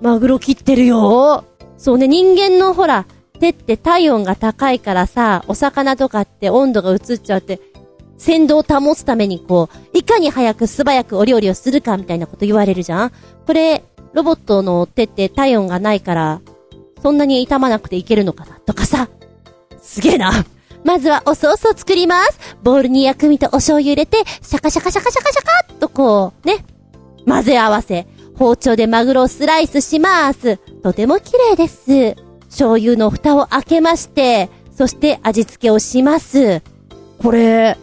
マグロ切ってるよ。そうね、人間のほら、手って体温が高いからさ、お魚とかって温度が移っちゃって、鮮度を保つためにこう、いかに早く素早くお料理をするかみたいなこと言われるじゃんこれ、ロボットの手って体温がないから、そんなに傷まなくていけるのかなとかさ。すげえな。まずはおソースを作ります。ボウルに薬味とお醤油入れて、シャカシャカシャカシャカシャカっとこう、ね。混ぜ合わせ、包丁でマグロをスライスします。とても綺麗です。醤油の蓋を開けまして、そして味付けをします。これ、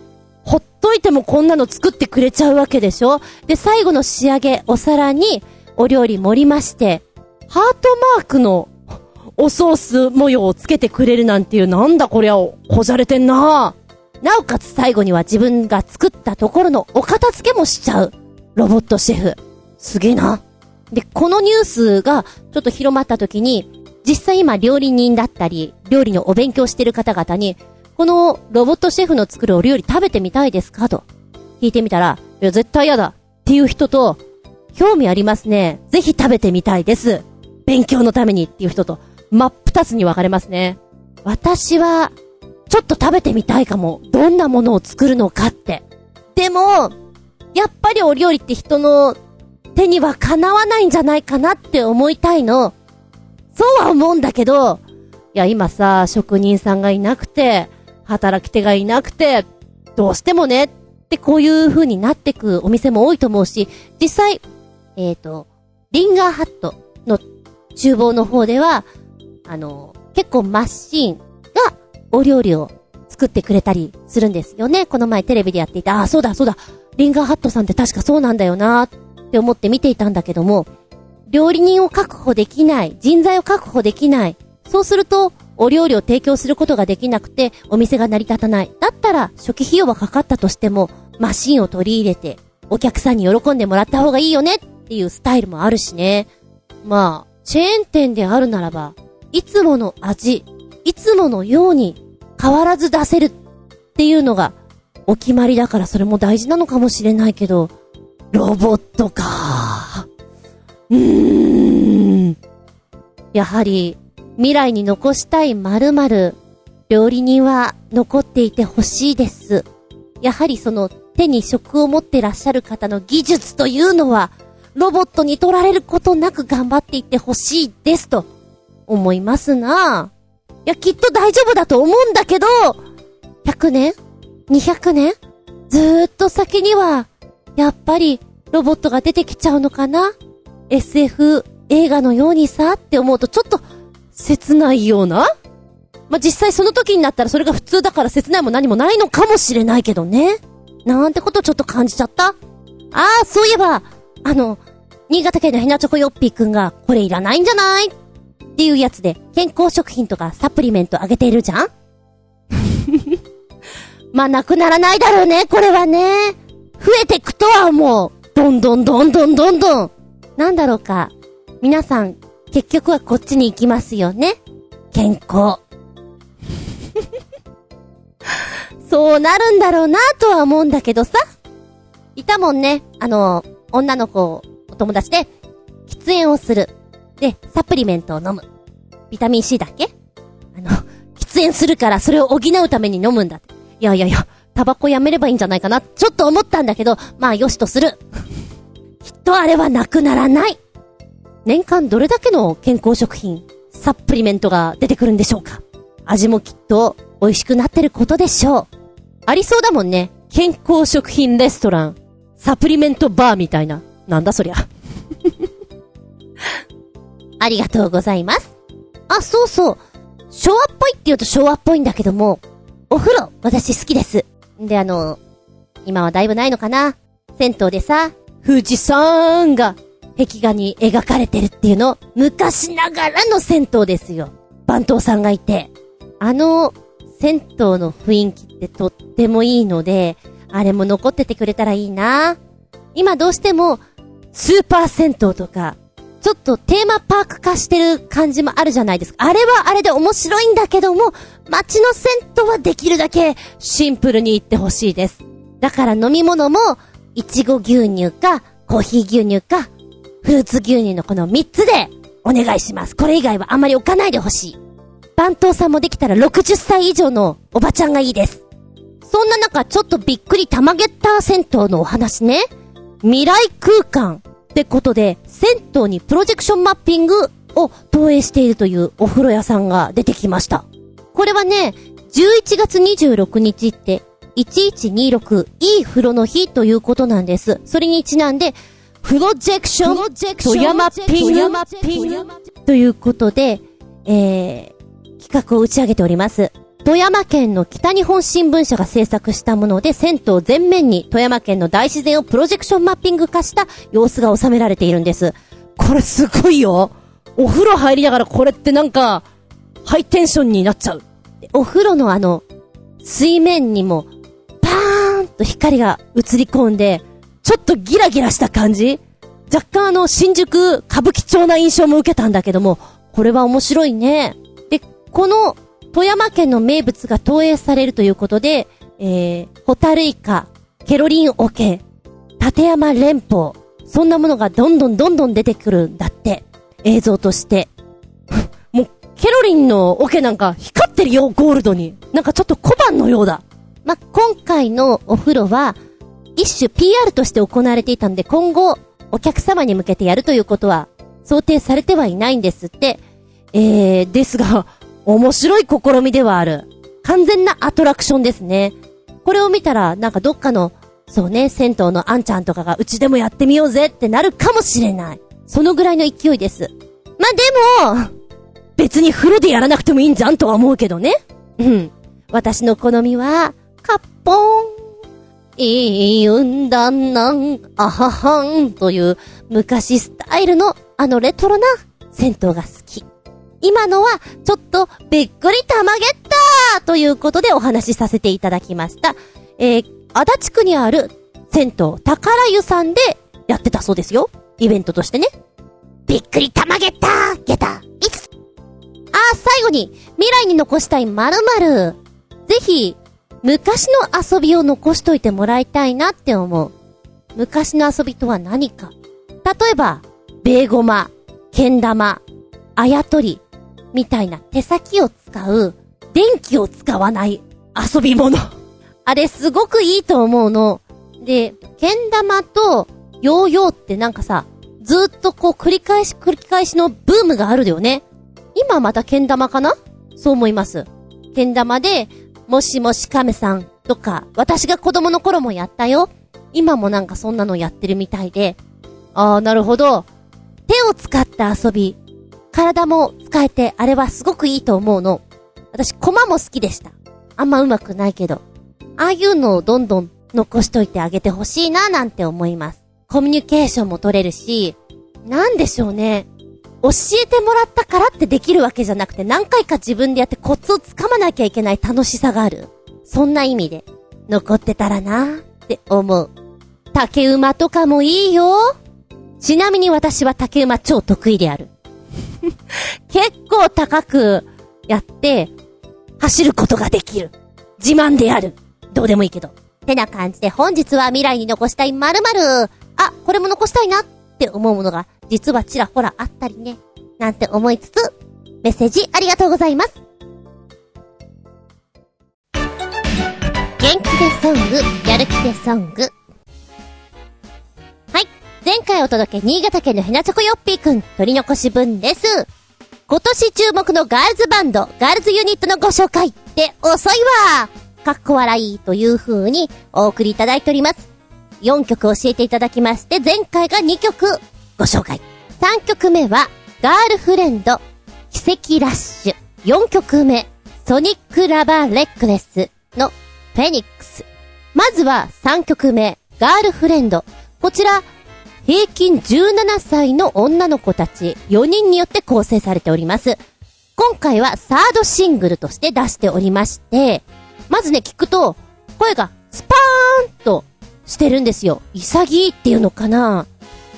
ほっといてもこんなの作ってくれちゃうわけでしょ？で、最後の仕上げ、お皿に、お料理盛りまして、ハートマークのおソース模様をつけてくれるなんていう、なんだこりゃ、こじゃれてんななおかつ最後には自分が作ったところのお片付けもしちゃう。ロボットシェフ。すげえな。で、このニュースがちょっと広まった時に、実際今料理人だったり、料理のお勉強してる方々に、このロボットシェフの作るお料理食べてみたいですか？と聞いてみたら、いや、絶対嫌だっていう人と、興味ありますね。ぜひ食べてみたいです。勉強のためにっていう人と、真っ二つに分かれますね。私は、ちょっと食べてみたいかも。どんなものを作るのかって。でも、やっぱりお料理って人の手にはかなわないんじゃないかなって思いたいの。そうは思うんだけど、いや今さ、職人さんがいなくて、働き手がいなくて、どうしてもね、ってこういう風になってくお店も多いと思うし、実際、えっ、ー、と、リンガーハットの厨房の方では、あの、結構マシーンがお料理を作ってくれたりするんですよね。この前テレビでやっていた、あ、そうだそうだ、リンガーハットさんって確かそうなんだよなって思って見ていたんだけども、料理人を確保できない、人材を確保できない。そうすると、お料理を提供することができなくて、お店が成り立たない。だったら、初期費用はかかったとしても、マシンを取り入れて、お客さんに喜んでもらった方がいいよねっていうスタイルもあるしね。まあ、チェーン店であるならば、いつもの味、いつものように変わらず出せるっていうのがお決まりだからそれも大事なのかもしれないけど、ロボットか。うーん。やはり、未来に残したい〇〇、料理人は残っていてほしいです。やはりその手に職を持ってらっしゃる方の技術というのは、ロボットに取られることなく頑張っていってほしいですと、思いますな。いや、きっと大丈夫だと思うんだけど、100年 ?200 年？ずーっと先には、やっぱり、ロボットが出てきちゃうのかな ?SF 映画のようにさ、って思うとちょっと、切ないような？まあ、実際その時になったらそれが普通だから切ないも何もないのかもしれないけどね。なんてことちょっと感じちゃった？ああ、そういえば、あの、新潟県のひなチョコヨッピーくんが、これいらないんじゃない？っていうやつで、健康食品とかサプリメントあげているじゃん？まあ、なくならないだろうね、これはね。増えてくとは思う。どんどんどんどんどんどん。なんだろうか。皆さん、結局はこっちに行きますよね。健康。そうなるんだろうなとは思うんだけどさ。いたもんね。あの、女の子、お友達で、喫煙をする。で、サプリメントを飲む。ビタミン C だっけ？あの、喫煙するからそれを補うために飲むんだって。いやいやいや、タバコやめればいいんじゃないかな、ちょっと思ったんだけど、まあよしとする。きっとあれはなくならない。年間どれだけの健康食品、サプリメントが出てくるんでしょうか？味もきっと美味しくなってることでしょう。ありそうだもんね。健康食品レストラン、サプリメントバーみたいな。なんだそりゃ。ありがとうございます。あ、そうそう。昭和っぽいって言うと昭和っぽいんだけども、お風呂、私好きです。で、あの、今はだいぶないのかな銭湯でさ、富士山が壁画に描かれてるっていうの、昔ながらの銭湯ですよ。番頭さんがいて。あの、銭湯の雰囲気ってとってもいいので、あれも残っててくれたらいいな。今どうしても、スーパー銭湯とか、ちょっとテーマパーク化してる感じもあるじゃないですか。あれはあれで面白いんだけども、街の銭湯はできるだけシンプルに行ってほしいです。だから飲み物も、いちご牛乳か、コーヒー牛乳か、フルーツ牛乳のこの3つで、お願いします。これ以外はあまり置かないでほしい。番頭さんもできたら60歳以上のおばちゃんがいいです。そんな中、ちょっとびっくり玉ゲッター銭湯のお話ね。未来空間ってことで、銭湯にプロジェクションマッピングを投影しているというお風呂屋さんが出てきました。これはね、11月26日って、1126いい風呂の日ということなんです。それにちなんで、プロジェクション、富山ピング、ということで、えー、企画を打ち上げております。富山県の北日本新聞社が制作したもので、銭湯全面に富山県の大自然をプロジェクションマッピング化した様子が収められているんです。これすごいよお風呂入りながらこれってなんか、ハイテンションになっちゃう。お風呂のあの、水面にも、パーンと光が映り込んで、ちょっとギラギラした感じ？若干あの、新宿歌舞伎町な印象も受けたんだけども、これは面白いね。で、この富山県の名物が投影されるということで、えー、ホタルイカ、ケロリンオケ、立山連峰、そんなものがどんどんどんどん出てくるんだって。映像として。もう、ケロリンのオケなんか光ってるよ、ゴールドに。なんかちょっと小判のようだ。ま今回のお風呂は、一種 PR として行われていたんで、今後、お客様に向けてやるということは、想定されてはいないんですって。えー、ですが、面白い試みではある。完全なアトラクションですね。これを見たら、なんかどっかの、そうね、銭湯のあんちゃんとかがうちでもやってみようぜってなるかもしれない。そのぐらいの勢いです。ま、でも、別に風呂でやらなくてもいいんじゃんとは思うけどね。うん。私の好みは、カッポーン。いいんだなん、あははんという昔スタイルのあのレトロな銭湯が好き。今のはちょっとびっくりたまげったということでお話しさせていただきました。えー、足立区にある銭湯宝湯さんでやってたそうですよ。イベントとしてね。びっくりたまげったゲタいつ？あ、最後に未来に残したい〇〇。ぜひ、昔の遊びを残しといてもらいたいなって思う。昔の遊びとは何か。例えば、ベーゴマ、けん玉、あやとり、みたいな手先を使う、電気を使わない遊び物。あれすごくいいと思うの。で、けん玉とヨーヨーってなんかさ、ずっとこう繰り返し繰り返しのブームがあるよね。今またけん玉かな？そう思います。けん玉で、もしもし亀さんとか、私が子供の頃もやったよ。今もなんかそんなのやってるみたいで。ああ、なるほど。手を使った遊び。体も使えて、あれはすごくいいと思うの。私、コマも好きでした。あんま上手くないけど。ああいうのをどんどん残しといてあげてほしいななんて思います。コミュニケーションも取れるし、なんでしょうね。教えてもらったからってできるわけじゃなくて何回か自分でやってコツをつかまなきゃいけない楽しさがある。そんな意味で、残ってたらなって思う。竹馬とかもいいよちなみに私は竹馬超得意である。結構高くやって、走ることができる。自慢である。どうでもいいけど。てな感じで本日は未来に残したい〇〇。あ、これも残したいなって思うものが実はちらほらあったりね。なんて思いつつ、メッセージありがとうございます。元気でソング、やる気でソング。はい。前回お届け、新潟県のヘナチョコヨッピーくん、取り残し分です。今年注目のガールズバンド、ガールズユニットのご紹介って遅いわかっこ笑いという風にお送りいただいております。4曲教えていただきまして、前回が2曲ご紹介。3曲目は、ガールフレンド、奇跡ラッシュ。4曲目、ソニックラバーレックレスのフェニックス。まずは3曲目、ガールフレンド。こちら、平均17歳の女の子たち4人によって構成されております。今回はサードシングルとして出しておりまして、まずね、聞くと、声がスパーンとしてるんですよ。潔いっていうのかな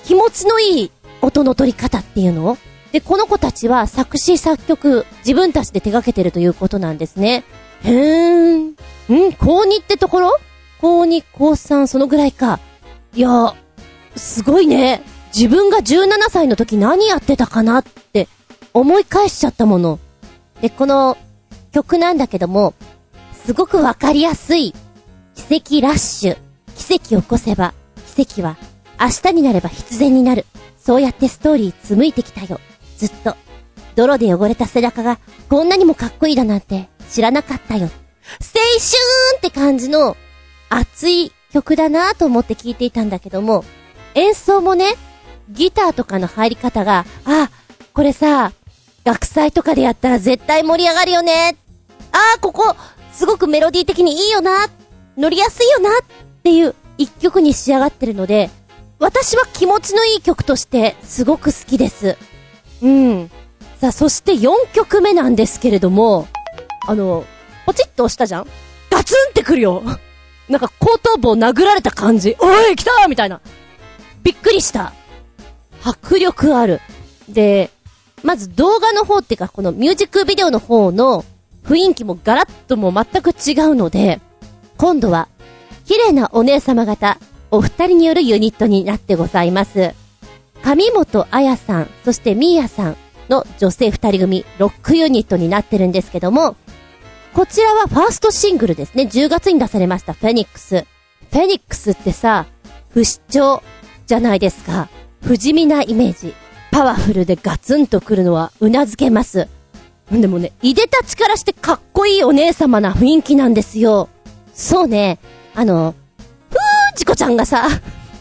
気持ちのいい音の取り方っていうの？で、この子たちは作詞作曲、自分たちで手掛けてるということなんですね。へーん。ん？高2ってところ？高2、高3、そのぐらいか。いや、すごいね。自分が17歳の時何やってたかなって思い返しちゃったもの。で、この曲なんだけども、すごくわかりやすい奇跡ラッシュ。奇跡を起こせば、奇跡は明日になれば必然になる。そうやってストーリー紡いてきたよ。ずっと。泥で汚れた背中がこんなにもかっこいいだなんて知らなかったよ。青春って感じの熱い曲だなぁと思って聴いていたんだけども、演奏もね、ギターとかの入り方が、あ、これさ、学祭とかでやったら絶対盛り上がるよね。あ、ここ、すごくメロディー的にいいよな。乗りやすいよなっていう一曲に仕上がってるので、私は気持ちのいい曲としてすごく好きです。うん。さあ、そして4曲目なんですけれども、あの、ポチッと押したじゃん？ガツンってくるよ なんか後頭部を殴られた感じ。おい来たみたいな。びっくりした。迫力ある。で、まず動画の方っていうか、このミュージックビデオの方の雰囲気もガラッとも全く違うので、今度は、綺麗なお姉様方、お二人によるユニットになってございます。上本彩さん、そしてミーヤさんの女性二人組、ロックユニットになってるんですけども、こちらはファーストシングルですね。10月に出されました、フェニックス。フェニックスってさ、不死鳥じゃないですか。不死身なイメージ。パワフルでガツンとくるのは頷けます。でもね、いでたちからしてかっこいいお姉様な雰囲気なんですよ。そうね、あの、ふーちこちゃんがさ、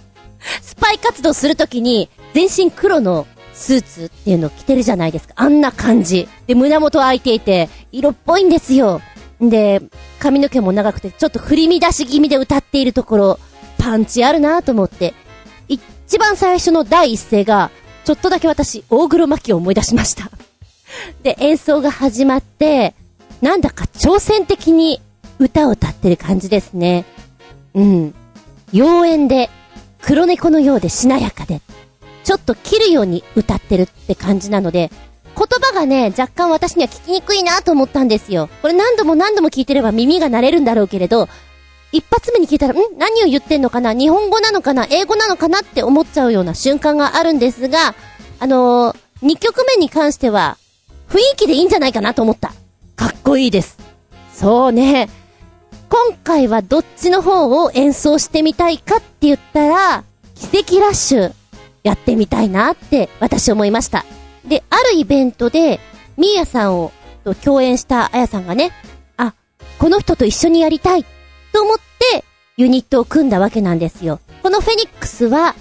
スパイ活動するときに、全身黒のスーツっていうのを着てるじゃないですか。あんな感じ。で、胸元開いていて、色っぽいんですよ。で、髪の毛も長くて、ちょっと振り乱し気味で歌っているところ、パンチあるなと思って、一番最初の第一声が、ちょっとだけ私、大黒摩季を思い出しました。で、演奏が始まって、なんだか挑戦的に歌を歌ってる感じですね。うん。妖艶で、黒猫のようでしなやかで、ちょっと切るように歌ってるって感じなので、言葉がね、若干私には聞きにくいなと思ったんですよ。これ何度も何度も聞いてれば耳が慣れるんだろうけれど、一発目に聞いたら、ん？何を言ってんのかな？日本語なのかな？英語なのかな？って思っちゃうような瞬間があるんですが、あのー、2曲目に関しては、雰囲気でいいんじゃないかなと思った。かっこいいです。そうね。今回はどっちの方を演奏してみたいかって言ったら、奇跡ラッシュやってみたいなって私思いました。で、あるイベントで、ミーヤさんをと共演したあやさんがね、あ、この人と一緒にやりたいと思ってユニットを組んだわけなんですよ。このフェニックスは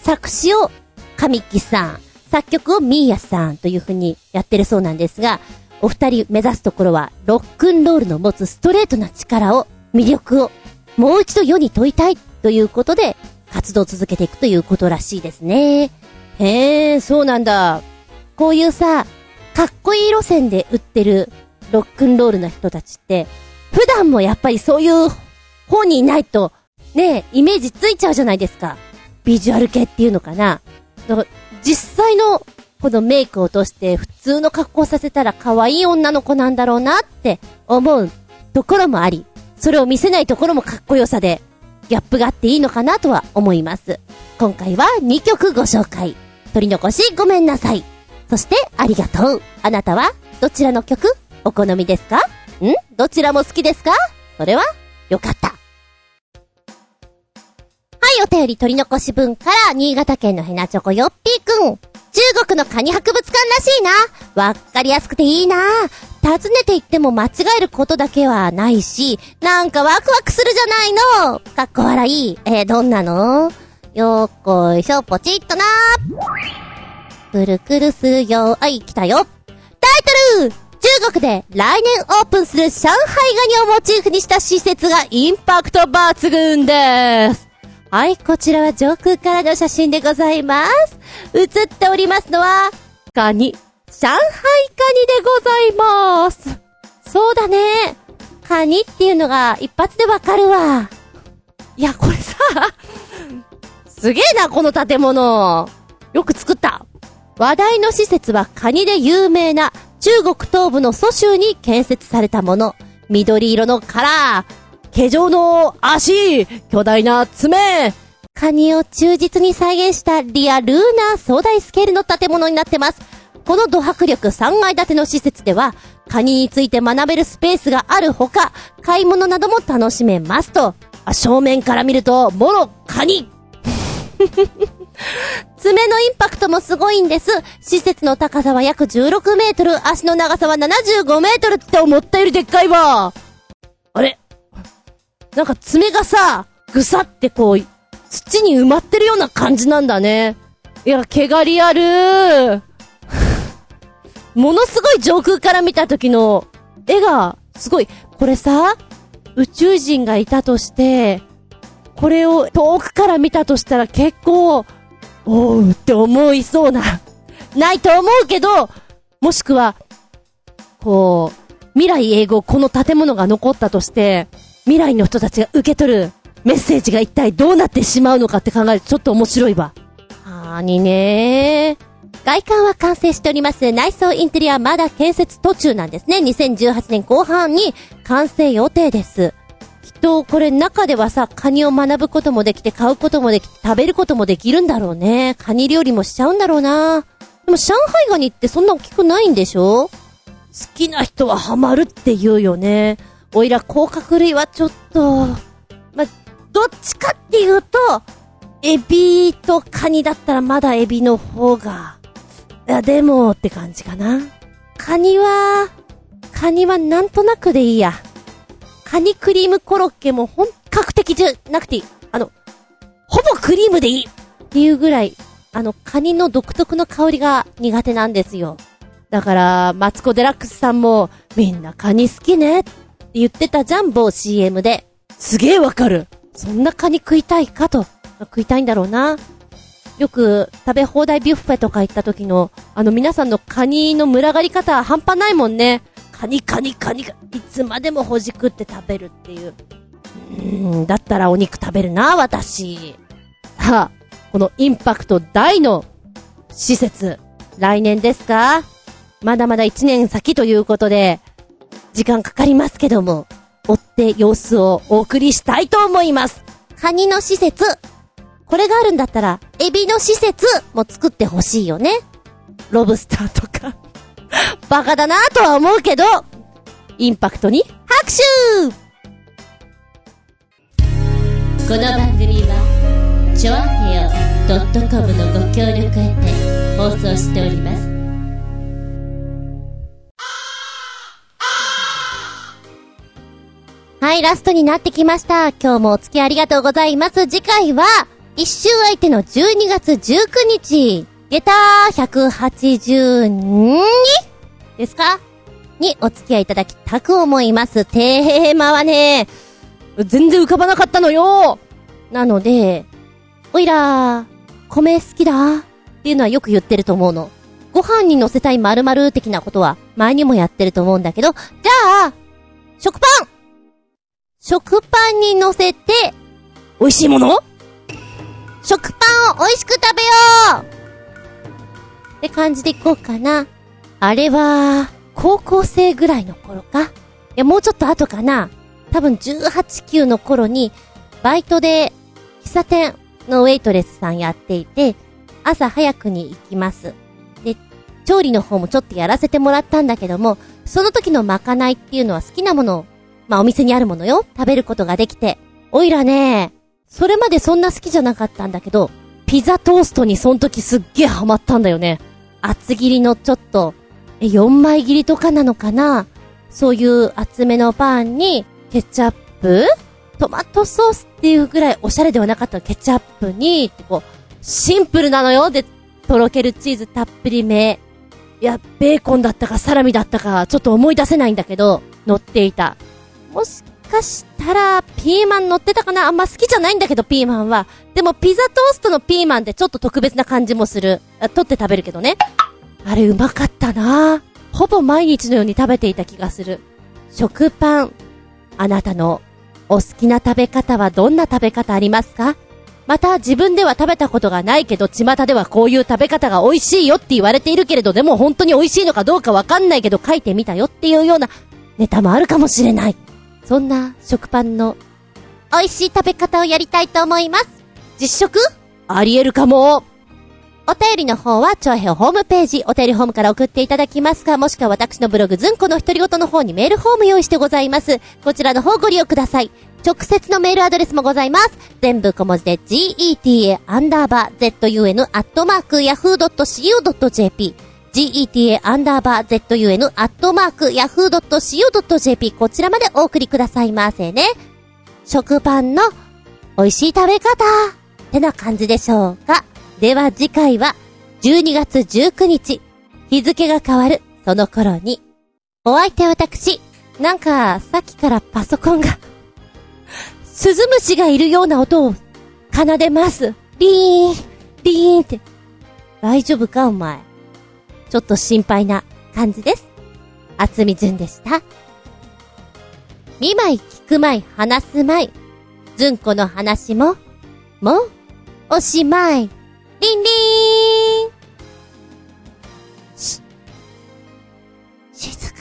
作詞を神木さん、作曲をミーヤさんという風にやってるそうなんですが、お二人目指すところはロックンロールの持つストレートな力を、魅力をもう一度世に問いたいということで活動を続けていくということらしいですね。へえ、そうなんだ。こういうさ、かっこいい路線で売ってるロックンロールな人たちって、普段もやっぱりそういう本にいないと、ねイメージついちゃうじゃないですか。ビジュアル系っていうのかな。だから実際のこのメイクを落として普通の格好させたら可愛い女の子なんだろうなって思うところもあり、それを見せないところもかっこよさで、ギャップがあっていいのかなとは思います。今回は2曲ご紹介。取り残しごめんなさい。そしてありがとう。あなたはどちらの曲？お好みですか？ん？どちらも好きですか？それはよかった。はい、お便り取り残し分から、新潟県のヘナチョコヨッピーくん。中国のカニ博物館らしいな。わかりやすくていいな。訪ねて行っても間違えることだけはないし、なんかワクワクするじゃないの。かっこ笑い。えー、どんなの？よっこいしょ、ポチッとな。くるくるするよ。はい、来たよ。タイトル中国で来年オープンする上海ガニをモチーフにした施設がインパクト抜群です。はい、こちらは上空からの写真でございます。映っておりますのは、カニ。上海カニでございます。そうだね。カニっていうのが一発でわかるわ。いや、これさ、すげえな、この建物。よく作った。話題の施設はカニで有名な中国東部の蘇州に建設されたもの。緑色のカラー、毛状の足、巨大な爪、カニを忠実に再現したリアルーな壮大スケールの建物になってます。この土迫力3階建ての施設では、カニについて学べるスペースがあるほか、買い物なども楽しめますと。正面から見ると、もろカニ 爪のインパクトもすごいんです。施設の高さは約16メートル、足の長さは75メートルって思ったよりでっかいわ。あれ？なんか爪がさ、ぐさってこう、土に埋まってるような感じなんだね。いや、毛刈りある ものすごい上空から見た時の絵が、すごい、これさ、宇宙人がいたとして、これを遠くから見たとしたら結構、おうって思いそうな、ないと思うけど、もしくは、こう、未来英語この建物が残ったとして、未来の人たちが受け取るメッセージが一体どうなってしまうのかって考えるとちょっと面白いわ。はカニねー外観は完成しております。内装インテリアはまだ建設途中なんですね。2018年後半に完成予定です。きっとこれ中ではさ、カニを学ぶこともできて、買うこともできて、食べることもできるんだろうね。カニ料理もしちゃうんだろうな。でも上海ガニってそんな大きくないんでしょ？好きな人はハマるって言うよね。おいら甲殻類はちょっと、ま、どっちかっていうと、エビとカニだったらまだエビの方が、いや、でもって感じかな。カニは、カニはなんとなくでいいや。カニクリームコロッケも本格的じゃなくていい。あの、ほぼクリームでいいっていうぐらい、あの、カニの独特の香りが苦手なんですよ。だから、マツコデラックスさんも、みんなカニ好きねっ言ってたじゃん、某 CM で。すげえわかる。そんなカニ食いたいかと。食いたいんだろうな。よく食べ放題ビュッフェとか行った時の、あの皆さんのカニの群がり方半端ないもんね。カニカニカニが、いつまでもほじくって食べるっていう。うーん、だったらお肉食べるな、私。さあ、このインパクト大の施設、来年ですか？まだまだ1年先ということで、時間かかりますけども、追って様子をお送りしたいと思います。カニの施設、これがあるんだったら、エビの施設も作ってほしいよね。ロブスターとか。バカだなとは思うけど、インパクトに拍手この番組はチョアヘオ .com のご協力へて放送しておりますはい、ラストになってきました。今日もお付き合いありがとうございます。次回は、一周相手の12月19日、下駄182ですか？にお付き合いいただきたく思います。テーマはね、全然浮かばなかったのよなので、おいら、米好きだ？っていうのはよく言ってると思うの。ご飯に乗せたい〇〇的なことは前にもやってると思うんだけど、じゃあ、食パン食パンに乗せて、美味しいもの？食パンを美味しく食べようって感じでいこうかな。あれは、高校生ぐらいの頃か？いや、もうちょっと後かな。多分18、9の頃に、バイトで、喫茶店のウェイトレスさんやっていて、朝早くに行きます。で、調理の方もちょっとやらせてもらったんだけども、その時のまかないっていうのは好きなものをまあ、お店にあるものよ。食べることができて。おいらね、それまでそんな好きじゃなかったんだけど、ピザトーストにその時すっげえハマったんだよね。厚切りのちょっと、え、4枚切りとかなのかな？そういう厚めのパンに、ケチャップトマトソースっていうぐらいおしゃれではなかったケチャップに、こう、シンプルなのよ。で、とろけるチーズたっぷりめ。いや、ベーコンだったかサラミだったか、ちょっと思い出せないんだけど、乗っていた。もしかしたら、ピーマン乗ってたかな？あんま好きじゃないんだけど、ピーマンは。でも、ピザトーストのピーマンってちょっと特別な感じもする。あ取って食べるけどね。あれ、うまかったなほぼ毎日のように食べていた気がする。食パン。あなたのお好きな食べ方はどんな食べ方ありますか？また自分では食べたことがないけど、巷ではこういう食べ方が美味しいよって言われているけれど、でも本当に美味しいのかどうかわかんないけど書いてみたよっていうようなネタもあるかもしれない。そんな食パンの美味しい食べ方をやりたいと思います。実食？あり得るかも。お便りの方は、超平ホームページ、お便りホームから送っていただきますか、もしくは私のブログ、ずんこの独り言の方にメールフォーム用意してございます。こちらの方ご利用ください。直接のメールアドレスもございます。全部小文字で get。アンダーバー zun@yahoo co.jp geta アンダーバー zun アットマーク yahoo.co.jp こちらまでお送りくださいませね。食パンの美味しい食べ方ってな感じでしょうか。では次回は12月19日日付が変わるその頃にお相手は私なんかさっきからパソコンがスズムシがいるような音を奏でます。リーン、リーンって。大丈夫かお前。ちょっと心配な感じです。あつみ純でした。見枚聞く舞い話す舞い。んこの話も、もう、おしまい。りんりんし、静か。